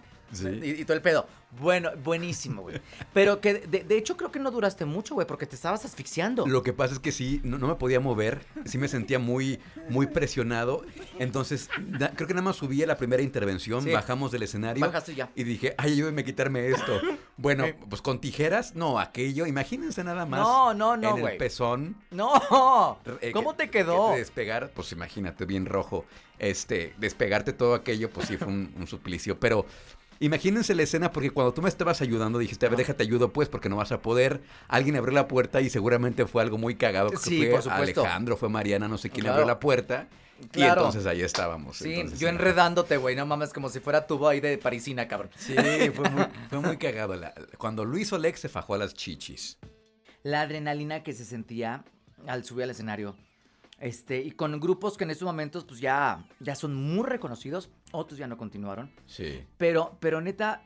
Y, todo el pedo. Bueno, buenísimo, güey. Pero que de, hecho creo que no duraste mucho, güey, porque te estabas asfixiando. Lo que pasa es que sí, no, me podía mover, sí me sentía muy, muy presionado. Entonces, creo que nada más subí a la primera intervención, bajamos del escenario. Bajaste ya. Y dije, ay, ayúdeme a quitarme esto. Bueno, pues con tijeras, no, aquello, imagínense nada más. No, no, no, En el pezón. No. Eh, ¿Cómo te quedó? despegar, pues imagínate, bien rojo. Este, despegarte todo aquello, pues sí fue un, un suplicio. Pero Imagínense la escena porque cuando tú me estabas ayudando dijiste, a ver, déjate ayudo pues porque no vas a poder. Alguien abrió la puerta y seguramente fue algo muy cagado. Que sí, fue por supuesto. Alejandro, fue Mariana, no sé quién abrió la puerta. Y entonces ahí estábamos. Sí, yo enredándote, güey, no mames, como si fuera tubo ahí de parisina, cabrón. Sí, fue muy, fue muy cagado. cuando Luis Olex se fajó a las chichis. La adrenalina que se sentía al subir al escenario este, y con grupos que en estos momentos, pues ya, ya son muy reconocidos. Otros ya no continuaron. Sí. Pero, pero neta,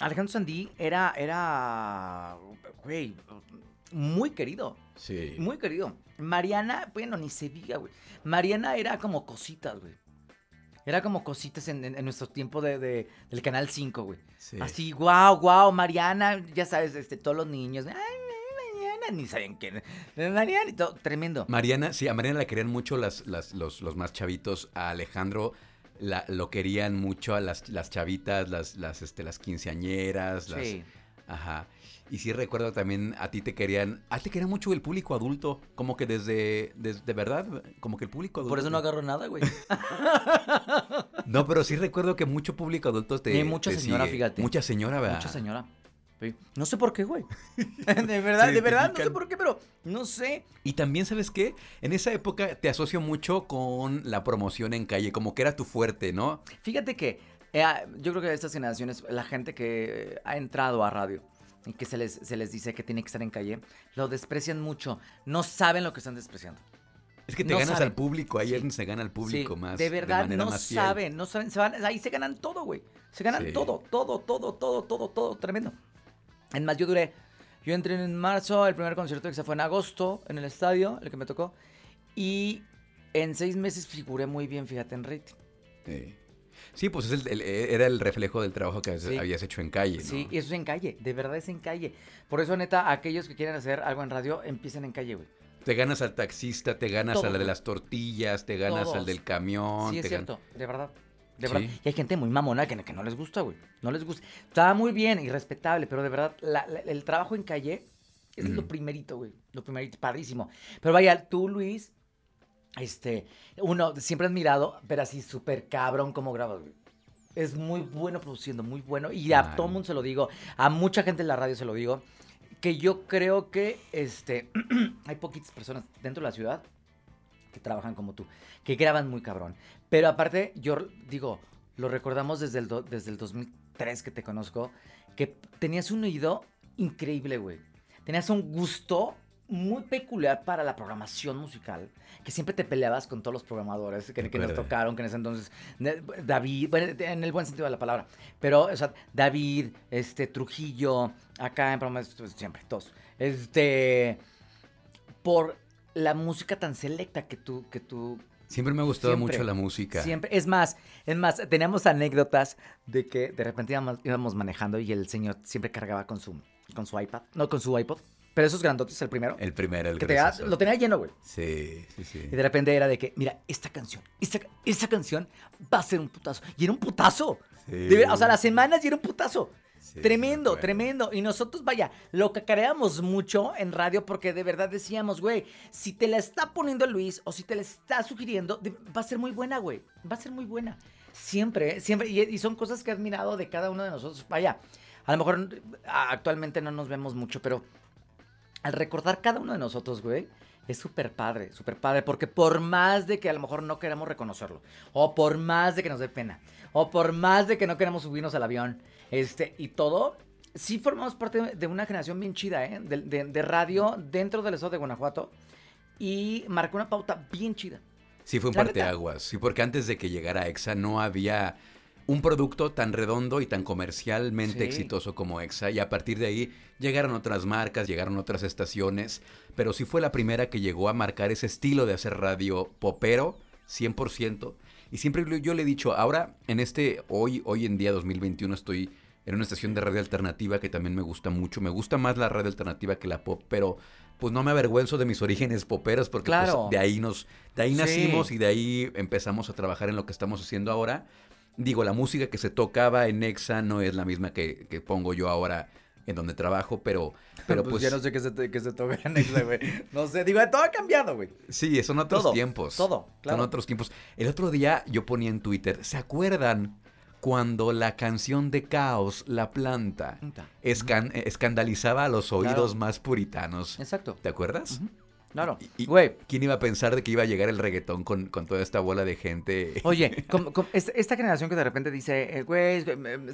Alejandro Sandí era, era, güey, muy querido. Sí. Muy querido. Mariana, bueno, ni se diga, güey. Mariana era como cositas, güey. Era como cositas en, nuestro tiempo de, del Canal 5, güey. Sí. Así, guau, guau, Mariana, ya sabes, este, todos los niños. Ay, ni saben quién. Mariana y todo, tremendo. Mariana, sí, a Mariana la querían mucho las, las, los, los más chavitos. A Alejandro la, lo querían mucho a las, las chavitas, las, las, este, las quinceañeras. Las, sí. Ajá. Y sí recuerdo también a ti te querían, a ti te quería mucho el público adulto, como que desde, de verdad, como que el público adulto. Por eso no agarro nada, güey. no, pero sí recuerdo que mucho público adulto te. Y mucha señora, fíjate. Mucha señora, ¿verdad? Mucha señora. No sé por qué, güey. de verdad, de verdad, no sé por qué, pero no sé. Y también, ¿sabes qué? En esa época te asocio mucho con la promoción en calle, como que era tu fuerte, ¿no? Fíjate que eh, ah, yo creo que de estas generaciones, la gente que ha entrado a radio y que se les, se les dice que tiene que estar en calle, lo desprecian mucho. No saben lo que están despreciando. Es que te ganas al público, ahí se gana al público más. De verdad, no saben, no saben, ahí se ganan todo, güey. Se ganan todo, todo, todo, todo, todo, todo, tremendo. En más, yo duré. Yo entré en marzo, el primer concierto que se fue en agosto en el estadio, el que me tocó. Y en seis meses figuré muy bien, fíjate, en rating. Sí. pues era el reflejo del trabajo que habías hecho en calle. ¿no? Sí, y eso es en calle, de verdad es en calle. Por eso, neta, aquellos que quieren hacer algo en radio, empiecen en calle, güey. Te ganas al taxista, te ganas a la de las tortillas, te ganas al del camión. Sí, es cierto, de verdad. De verdad. Y hay gente muy mamona que, que no les gusta, güey. No les gusta. Está muy bien y respetable, pero de verdad, el trabajo en calle es lo primerito, güey. Lo primerito, padrísimo. Pero vaya, tú, Luis, este, uno siempre has mirado, pero así súper cabrón como grabas, güey. Es muy bueno produciendo, muy bueno. Y a todo mundo se lo digo, a mucha gente en la radio se lo digo, que yo creo que este, hay poquitas personas dentro de la ciudad que trabajan como tú, que graban muy cabrón. Pero aparte, yo digo, lo recordamos desde el, desde el 2003 que te conozco, que tenías un oído increíble, güey. Tenías un gusto muy peculiar para la programación musical, que siempre te peleabas con todos los programadores que, que nos tocaron, que en ese entonces, David, bueno, en el buen sentido de la palabra, pero, o sea, David, este, Trujillo, acá en programas, siempre, todos, este, por la música tan selecta que tú, que tú Siempre me ha gustado mucho la música. Siempre. Es más, es más, teníamos anécdotas de que de repente íbamos, manejando y el señor siempre cargaba con su, con su iPad. No, con su iPod. Pero esos grandotes, el primero. El primero, el que Lo tenía lleno, güey. Sí, sí, sí. Y de repente era de que, mira, esta canción, esta, esta canción va a ser un putazo. Y era un putazo. o sea, las semanas y era un putazo tremendo, tremendo. Y nosotros, vaya, lo cacareamos mucho en radio porque de verdad decíamos, güey, si te la está poniendo Luis o si te la está sugiriendo, va a ser muy buena, güey. Va a ser muy buena. Siempre, siempre. Y, son cosas que he admirado de cada uno de nosotros. Vaya, a lo mejor actualmente no nos vemos mucho, pero al recordar cada uno de nosotros, güey, es súper padre, súper padre, porque por más de que a lo mejor no queramos reconocerlo, o por más de que nos dé pena, o por más de que no queramos subirnos al avión, este, y todo, sí formamos parte de una generación bien chida, ¿eh? De, radio dentro del estado de Guanajuato, y marcó una pauta bien chida. Sí, fue un parteaguas, sí, porque antes de que llegara EXA no había un producto tan redondo y tan comercialmente exitoso como EXA y a partir de ahí llegaron otras marcas, llegaron otras estaciones, pero sí fue la primera que llegó a marcar ese estilo de hacer radio popero 100% y siempre yo le he dicho, ahora en este hoy hoy en día 2021 estoy en una estación de radio alternativa que también me gusta mucho, me gusta más la radio alternativa que la pop, pero pues no me avergüenzo de mis orígenes poperos porque pues, de ahí nos de ahí nacimos y de ahí empezamos a trabajar en lo que estamos haciendo ahora. Digo, la música que se tocaba en Nexa no es la misma que, pongo yo ahora en donde trabajo, pero, pero pues, pues, Ya no sé qué se, se toca en güey. No sé, digo, todo ha cambiado, güey. Sí, son otros tiempos. Todo, claro. Son otros tiempos. El otro día yo ponía en Twitter, ¿se acuerdan cuando la canción de Caos, La Planta, escandalizaba a los oídos más puritanos? Exacto. ¿Te acuerdas? Claro. Y, güey. ¿Quién iba a pensar de que iba a llegar el reggaetón con, toda esta bola de gente? Oye, esta generación que de repente dice, eh, güey,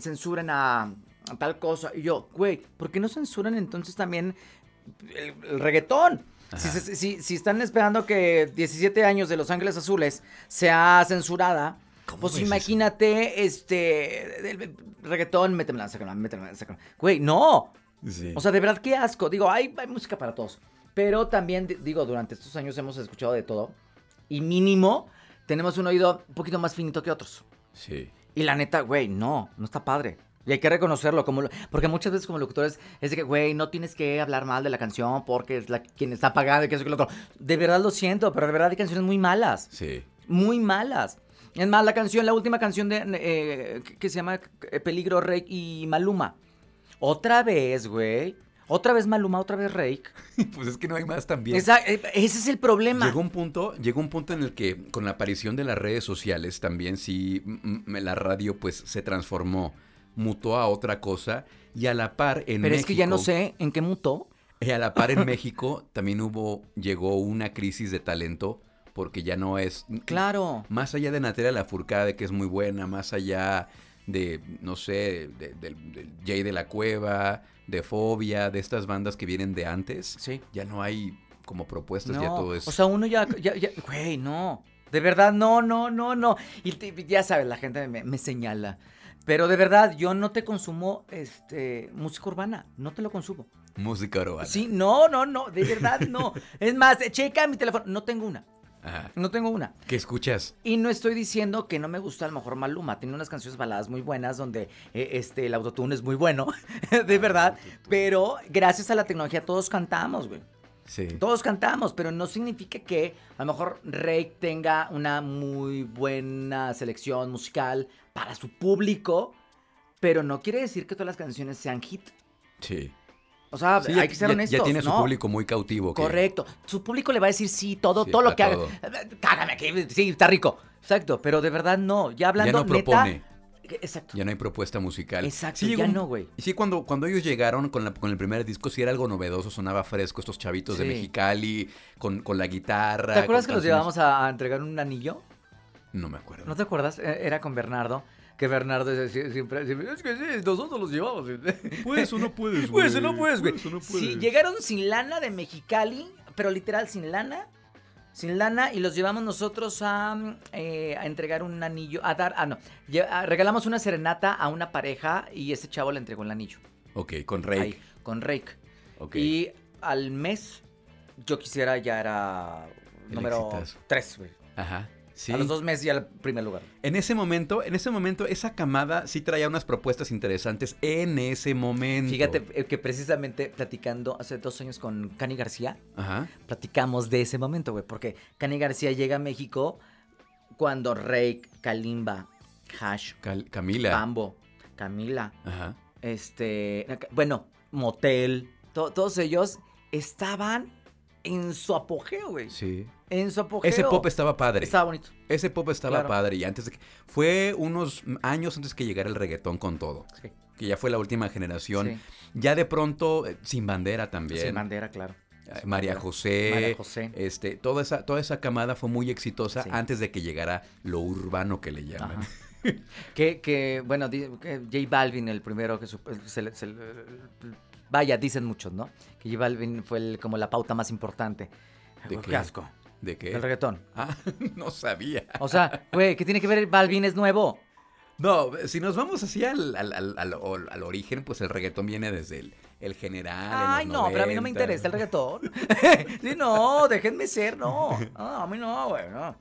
censuran a, tal cosa. Y yo, güey, ¿por qué no censuran entonces también el, reggaetón? Si, si, están esperando que 17 años de Los Ángeles Azules sea censurada, pues imagínate, este, el, reggaetón, métemela, sácala, métemela, sácala. Güey, no. O sea, de verdad, qué asco. Digo, hay, hay música para todos. Pero también, digo, durante estos años hemos escuchado de todo. Y mínimo, tenemos un oído un poquito más finito que otros. Sí. Y la neta, güey, no, no está padre. Y hay que reconocerlo, como porque muchas veces como locutores es de que, güey, no tienes que hablar mal de la canción porque es la quien está pagando y que eso que lo otro. De verdad lo siento, pero de verdad hay canciones muy malas. Sí. Muy malas. Es más, la canción, la última canción de eh, que se llama eh, Peligro Rey y Maluma. Otra vez, güey. Otra vez Maluma, otra vez Rake. pues es que no hay más también. Eh, ese es el problema. Llegó un punto, llegó un punto en el que con la aparición de las redes sociales también sí la radio pues se transformó, mutó a otra cosa y a la par en Pero es que ya no sé en qué mutó. Y a la par en México también hubo, llegó una crisis de talento porque ya no es... Claro. Más allá de Natalia Lafourcade, que es muy buena, más allá de, no sé, del Jay de la Cueva, de Fobia, de estas bandas que vienen de antes. Sí. Ya no hay como propuestas, ya todo eso. O sea, uno ya, ya, güey, no. De verdad, no, no, no, no. Y ya sabes, la gente me, señala. Pero de verdad, yo no te consumo este música urbana, no te lo consumo. Música urbana. Sí, no, no, no, de verdad no. es más, checa mi teléfono, no tengo una. No tengo una. ¿Qué escuchas? Y no estoy diciendo que no me gusta a lo mejor Maluma. Tiene unas canciones baladas muy buenas donde eh, este, el autotune es muy bueno, de verdad. Pero gracias a la tecnología todos cantamos, güey. Sí. Todos cantamos, pero no significa que a lo mejor Rake tenga una muy buena selección musical para su público, pero no quiere decir que todas las canciones sean hit. Sí. O sea, hay que ser honestos. Ya tiene su público muy cautivo. Correcto. Su público le va a decir sí, todo, todo lo que haga. Cágame aquí, sí, está rico. Exacto, pero de verdad no. Ya hablando ya no propone. Exacto. Ya no hay propuesta musical. Exacto, sí, ya no, güey. Sí, cuando, cuando ellos llegaron con, con el primer disco, sí era algo novedoso, sonaba fresco, estos chavitos de Mexicali, con, con la guitarra. ¿Te acuerdas que los llevábamos a, a, entregar un anillo? No me acuerdo. ¿No te acuerdas? E, era con Bernardo que Bernardo siempre, es que sí, nosotros los llevamos. Puedes o no puedes, güey. Puedes o no puedes, güey. Sí, llegaron sin lana de Mexicali, pero literal sin lana. Sin lana y los llevamos nosotros a, eh, a entregar un anillo, a dar, ah, no, regalamos una serenata a una pareja y ese chavo le entregó el anillo. Ok, con Rake. con Rake. Ok. Y al mes, yo quisiera ya era número 3, güey. Ajá. A los dos meses ya el primer lugar. En ese momento, en ese momento, esa camada sí traía unas propuestas interesantes en ese momento. Fíjate eh, que precisamente platicando hace dos años con Cani García, platicamos de ese momento, güey, porque Cani García llega a México cuando Rey, Kalimba, Hash, Camila, Pambo, Camila, este, bueno, Motel, todos ellos estaban en su apogeo, güey. Sí. En su apogeo. Ese pop estaba padre. Estaba bonito. Ese pop estaba padre. Y antes de que. Fue unos años antes que llegara el reggaetón con todo. Sí. Que ya fue la última generación. Ya de pronto, eh, sin bandera también. Sin bandera, claro. María José, María José. Este, toda esa, toda esa camada fue muy exitosa antes de que llegara lo urbano que le llaman. que, que, bueno, J Balvin, el primero que se, vaya, dicen muchos, ¿no? Que J Balvin fue como la pauta más importante. ¿De qué? asco. ¿De qué? El reggaetón. Ah, no sabía. O sea, güey, ¿qué tiene que ver Balvin es nuevo? No, si nos vamos así al, al, al, al, origen, pues el reggaetón viene desde el, el general. Ay, no, pero a mí no me interesa el reggaetón. sí, no, déjenme ser, no. a mí no, güey, no.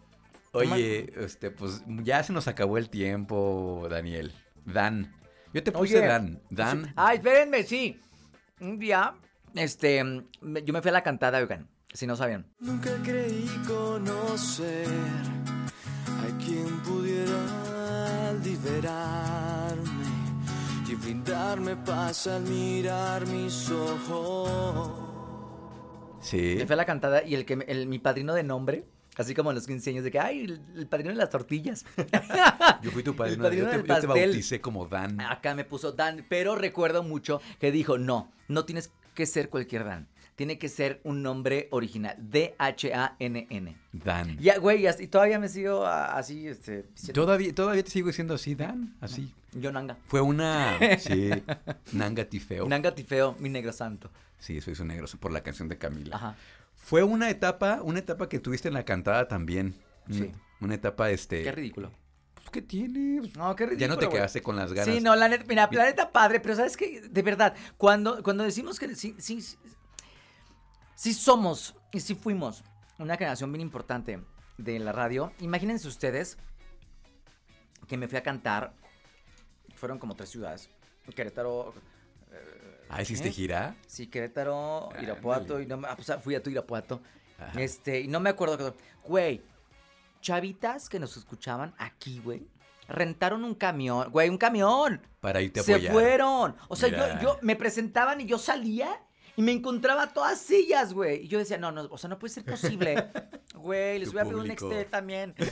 Oye, este, pues ya se nos acabó el tiempo, Daniel. Dan. Yo te puse Dan. Dan. Ay, espérenme, sí. Un día, este, yo me fui a la cantada, oigan, si no sabían. Nunca creí conocer a quien pudiera liberarme y brindarme paz al mirar mis ojos. Sí. Me fue la cantada y el que mi padrino de nombre, así como en los 15 años, de que, ay, el, padrino de las tortillas. Yo fui tu padrino, yo, te, yo te bauticé como Dan. Acá me puso Dan, pero recuerdo mucho que dijo, no, no tienes que ser cualquier Dan tiene que ser un nombre original. D-H-A-N-N. Dan. Ya, güey, y todavía me sigo así, este... ¿Todavía, todavía te sigo diciendo así, Dan, así. Yo Nanga. Fue una, sí, Nanga Tifeo. Nanga Tifeo, mi negro santo. Sí, soy su negro, por la canción de Camila. Ajá. Fue una etapa, una etapa que tuviste en la cantada también. Sí. Una etapa, este... Qué ridículo. Pues, ¿qué tiene? No, qué ridículo. Ya no te quedaste con las ganas. Sí, no, la neta, mira, la neta padre, pero sabes que, de verdad, cuando, cuando decimos que sí, sí, si somos y si fuimos una generación bien importante de la radio, imagínense ustedes que me fui a cantar, fueron como tres ciudades, Querétaro... Eh, ¿Ah, hiciste gira? Sí, Querétaro, Irapuato, y no ah, pues, fui a tu Irapuato. Este, y no me acuerdo, güey, chavitas que nos escuchaban aquí, güey, rentaron un camión, güey, un camión. Para irte a Se fueron. O sea, yo, yo me presentaban y yo salía y me encontraba todas ellas, güey. Y yo decía, no, no, o sea, no puede ser posible. Güey, les voy a pedir un Nextel también. de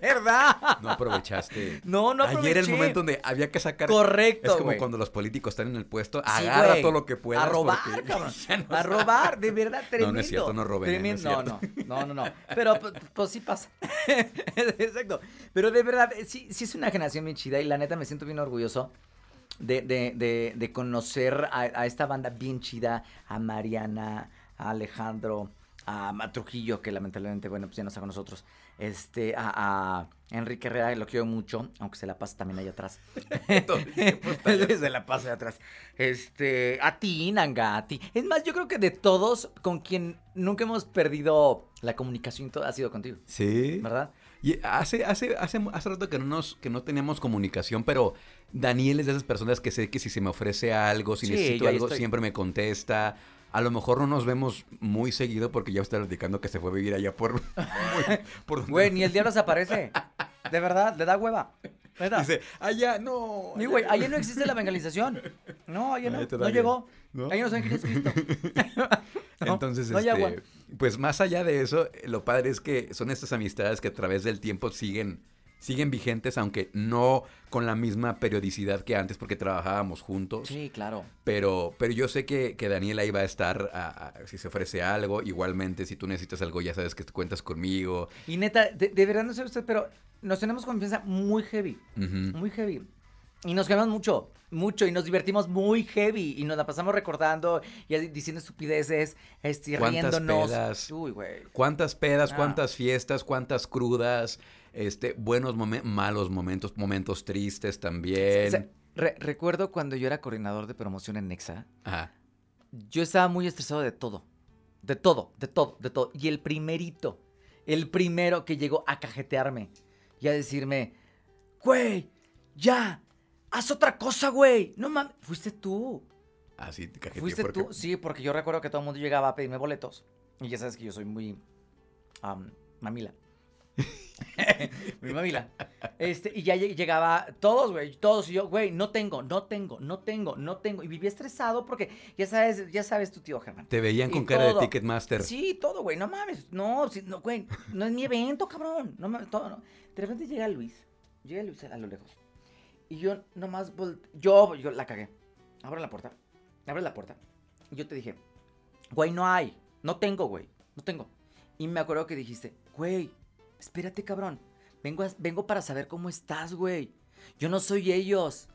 verdad. No aprovechaste. No, no aproveché. Ayer era el momento donde había que sacar. Correcto. Es como cuando los políticos están en el puesto. agarra todo lo que puedas. A robar, cabrón. a robar, de verdad, tremendo. No, no es cierto, no robé. No, no, no, no, no. Pero pues sí pasa. Exacto. Pero de verdad, sí, sí es una generación bien chida y la neta me siento bien orgulloso de, de, de, conocer a, esta banda bien chida, a Mariana, a Alejandro, a, Trujillo, que lamentablemente, bueno, pues ya no está con nosotros, este, a, Enrique Herrera, lo quiero mucho, aunque se la pasa también ahí atrás. se la pasa ahí atrás. Este, a ti, Nanga, a ti. Es más, yo creo que de todos, con quien nunca hemos perdido la comunicación, todo ha sido contigo. Sí. ¿Verdad? Y hace, hace, hace, hace rato que no, nos, que no teníamos comunicación, pero Daniel es de esas personas que sé que si se me ofrece algo, si necesito algo, siempre me contesta. A lo mejor no nos vemos muy seguido porque ya está platicando que se fue a vivir allá por... por Güey, ni el diablo se aparece. De verdad, le da hueva. Dice, allá no. Ni güey, allá no existe la evangelización. No, allá no. No llegó. ¿No? Allá no saben quién es Cristo. Entonces, este, pues más allá de eso, lo padre es que son estas amistades que a través del tiempo siguen siguen vigentes, aunque no con la misma periodicidad que antes, porque trabajábamos juntos. Sí, claro. Pero, pero yo sé que, que Daniela iba a estar, si se ofrece algo, igualmente, si tú necesitas algo, ya sabes que cuentas conmigo. Y neta, de, verdad no sé usted, pero nos tenemos confianza muy heavy, muy heavy. Y nos quemamos mucho, mucho, y nos divertimos muy heavy, y nos la pasamos recordando y diciendo estupideces, este, ¿Cuántas riéndonos. Pedas, Uy, güey. ¿Cuántas pedas, ah. cuántas fiestas, cuántas crudas, este, buenos momentos, malos momentos, momentos tristes también. recuerdo cuando yo era coordinador de promoción en Nexa, Ajá. yo estaba muy estresado de todo, de todo, de todo, de todo. Y el primerito, el primero que llegó a cajetearme y a decirme, güey, ya, haz otra cosa, güey. No mames, fuiste tú. Ah, sí, te Fuiste tú, sí, porque yo recuerdo que todo el mundo llegaba a pedirme boletos. Y ya sabes que yo soy muy mamila. Mi mamila. Este, y ya llegaba todos, güey, todos. Y yo, güey, no tengo, no tengo, no tengo, no tengo. Y vivía estresado porque ya sabes, ya sabes tu tío Germán. Te veían con cara de Ticketmaster. Sí, todo, güey, no mames. No, no, güey, no es mi evento, cabrón. No mames, todo, no. De repente llega Luis. Llega Luis a lo lejos. Y yo nomás, yo, yo la cagué. Abre la puerta. Abre la puerta. Y yo te dije, güey, no hay, no tengo, güey, no tengo. Y me acuerdo que dijiste, güey, espérate, cabrón, vengo, vengo para saber cómo estás, güey. Yo no soy ellos.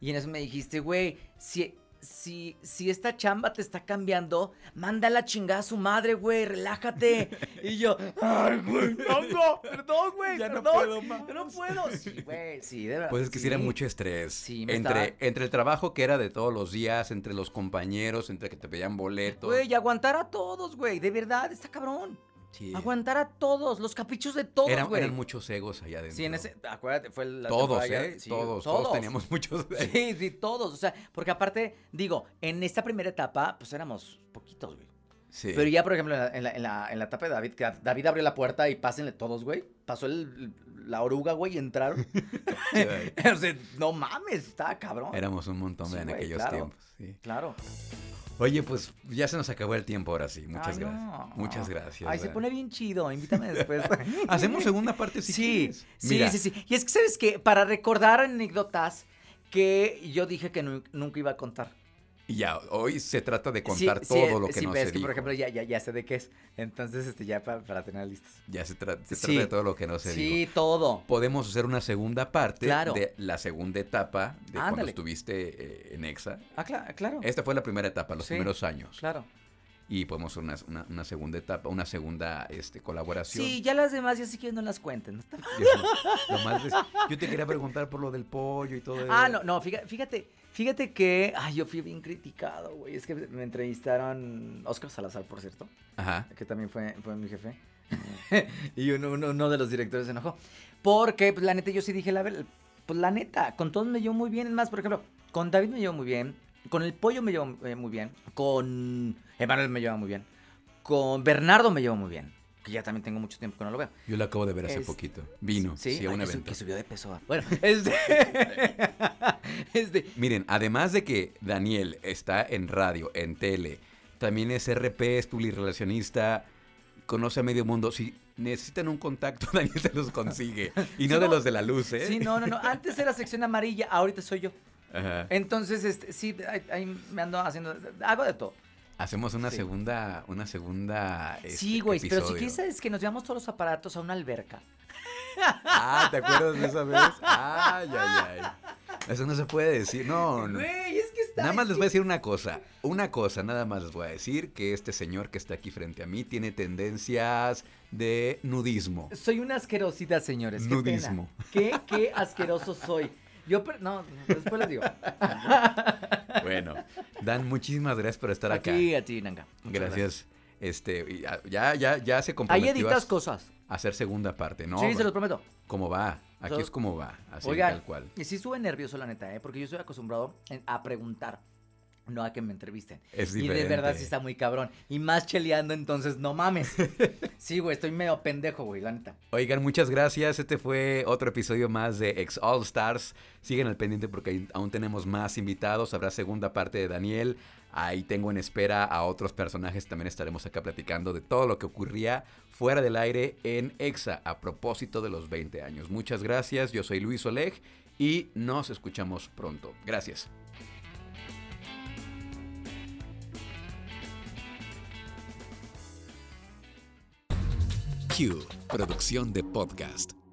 Y en eso me dijiste, güey, si si, si esta chamba te está cambiando, mándala a chingada a su madre, güey, relájate. y yo, ay, güey, no, perdón, güey, ya no puedo más. no puedo. Sí, güey, sí, de verdad. Pues es que sí, era mucho estrés. Sí, entre, entre el trabajo que era de todos los días, entre los compañeros, entre que te pedían boletos. Güey, y aguantar a todos, güey, de verdad, está cabrón. Aguantar a todos, los caprichos de todos, güey. Eran, muchos egos allá adentro. Sí, en ese, acuérdate, fue la Todos, ¿eh? todos, todos, teníamos muchos egos. Sí, sí, todos. O sea, porque aparte, digo, en esta primera etapa, pues éramos poquitos, güey. Sí. Pero ya, por ejemplo, en la, en la, en la etapa de David, que David abrió la puerta y pásenle todos, güey. Pasó el, la oruga, güey, y entraron. o sea, no mames, estaba cabrón. Éramos un montón, de en aquellos tiempos. Sí. Claro. Oye, pues ya se nos acabó el tiempo ahora sí. Muchas gracias. Muchas gracias. Ay, se pone bien chido. Invítame después. Hacemos segunda parte si sí. Sí, sí, sí. Y es que, ¿sabes qué? Para recordar anécdotas que yo dije que nunca iba a contar. Y ya, hoy se trata de contar todo lo que no se que, por ejemplo, ya, ya, ya sé de qué es. Entonces, este, ya para, para tener listas. Ya se, trata de todo lo que no se Sí, todo. Podemos hacer una segunda parte de la segunda etapa de cuando estuviste eh, en EXA. Ah, claro. Esta fue la primera etapa, los primeros años. Claro. Y podemos hacer una, una, segunda etapa, una segunda este, colaboración. Sí, ya las demás ya sí que no las cuenten. yo te quería preguntar por lo del pollo y todo eso. Ah, no, no, fíjate Fíjate que, ay, yo fui bien criticado, güey. Es que me entrevistaron Oscar Salazar, por cierto. Ajá. Que también fue, fue mi jefe. y uno, uno, de los directores se enojó. Porque, pues, la neta, yo sí dije, la pues, la neta, con todos me llevo muy bien. Es más, por ejemplo, con David me llevo muy bien. Con el pollo me llevo eh, muy bien. Con Emanuel me llevo muy bien. Con Bernardo me llevo muy bien que ya también tengo mucho tiempo que no lo veo. Yo lo acabo de ver hace poquito. Vino, sí, a un evento. Que subió de peso. Bueno, este, este... Miren, además de que Daniel está en radio, en tele, también es RP, es publirelacionista, conoce a medio mundo. Si necesitan un contacto, Daniel se los consigue. Y no, de los de la luz, ¿eh? Sí, no, no, no. Antes era sección amarilla, ahorita soy yo. Ajá. Entonces, este, sí, ahí me ando haciendo, hago de todo. Hacemos una segunda, una segunda. Este, sí, güey, pero si quieres es que nos llevamos todos los aparatos a una alberca. Ah, ¿te acuerdas de esa vez? Ay, ay, ay. Eso no se puede decir, no, no. Güey, es que está. Nada más les voy a decir una cosa, una cosa, nada más les voy a decir que este señor que está aquí frente a mí tiene tendencias de nudismo. Soy una asquerosidad, señores. Nudismo. Qué, qué asqueroso soy. Yo, no, después les digo. bueno, Dan, muchísimas gracias por estar acá. Aquí, a ti, Nanga. Gracias. Este, ya, ya, ya se comprometió. Ahí editas cosas. hacer segunda parte, ¿no? Sí, se los prometo. ¿Cómo va? Aquí es como va, así tal cual. Y sí estuve nervioso, la neta, ¿eh? Porque yo estoy acostumbrado a preguntar no a que me entrevisten. Es Y de verdad sí está muy cabrón. Y más cheleando, entonces no mames. sí, güey, estoy medio pendejo, güey, la neta. Oigan, muchas gracias. Este fue otro episodio más de Ex All Stars. Siguen al pendiente porque aún tenemos más invitados. Habrá segunda parte de Daniel. Ahí tengo en espera a otros personajes. También estaremos acá platicando de todo lo que ocurría fuera del aire en EXA a propósito de los 20 años. Muchas gracias. Yo soy Luis Oleg y nos escuchamos pronto. Gracias. Q, producción de podcast.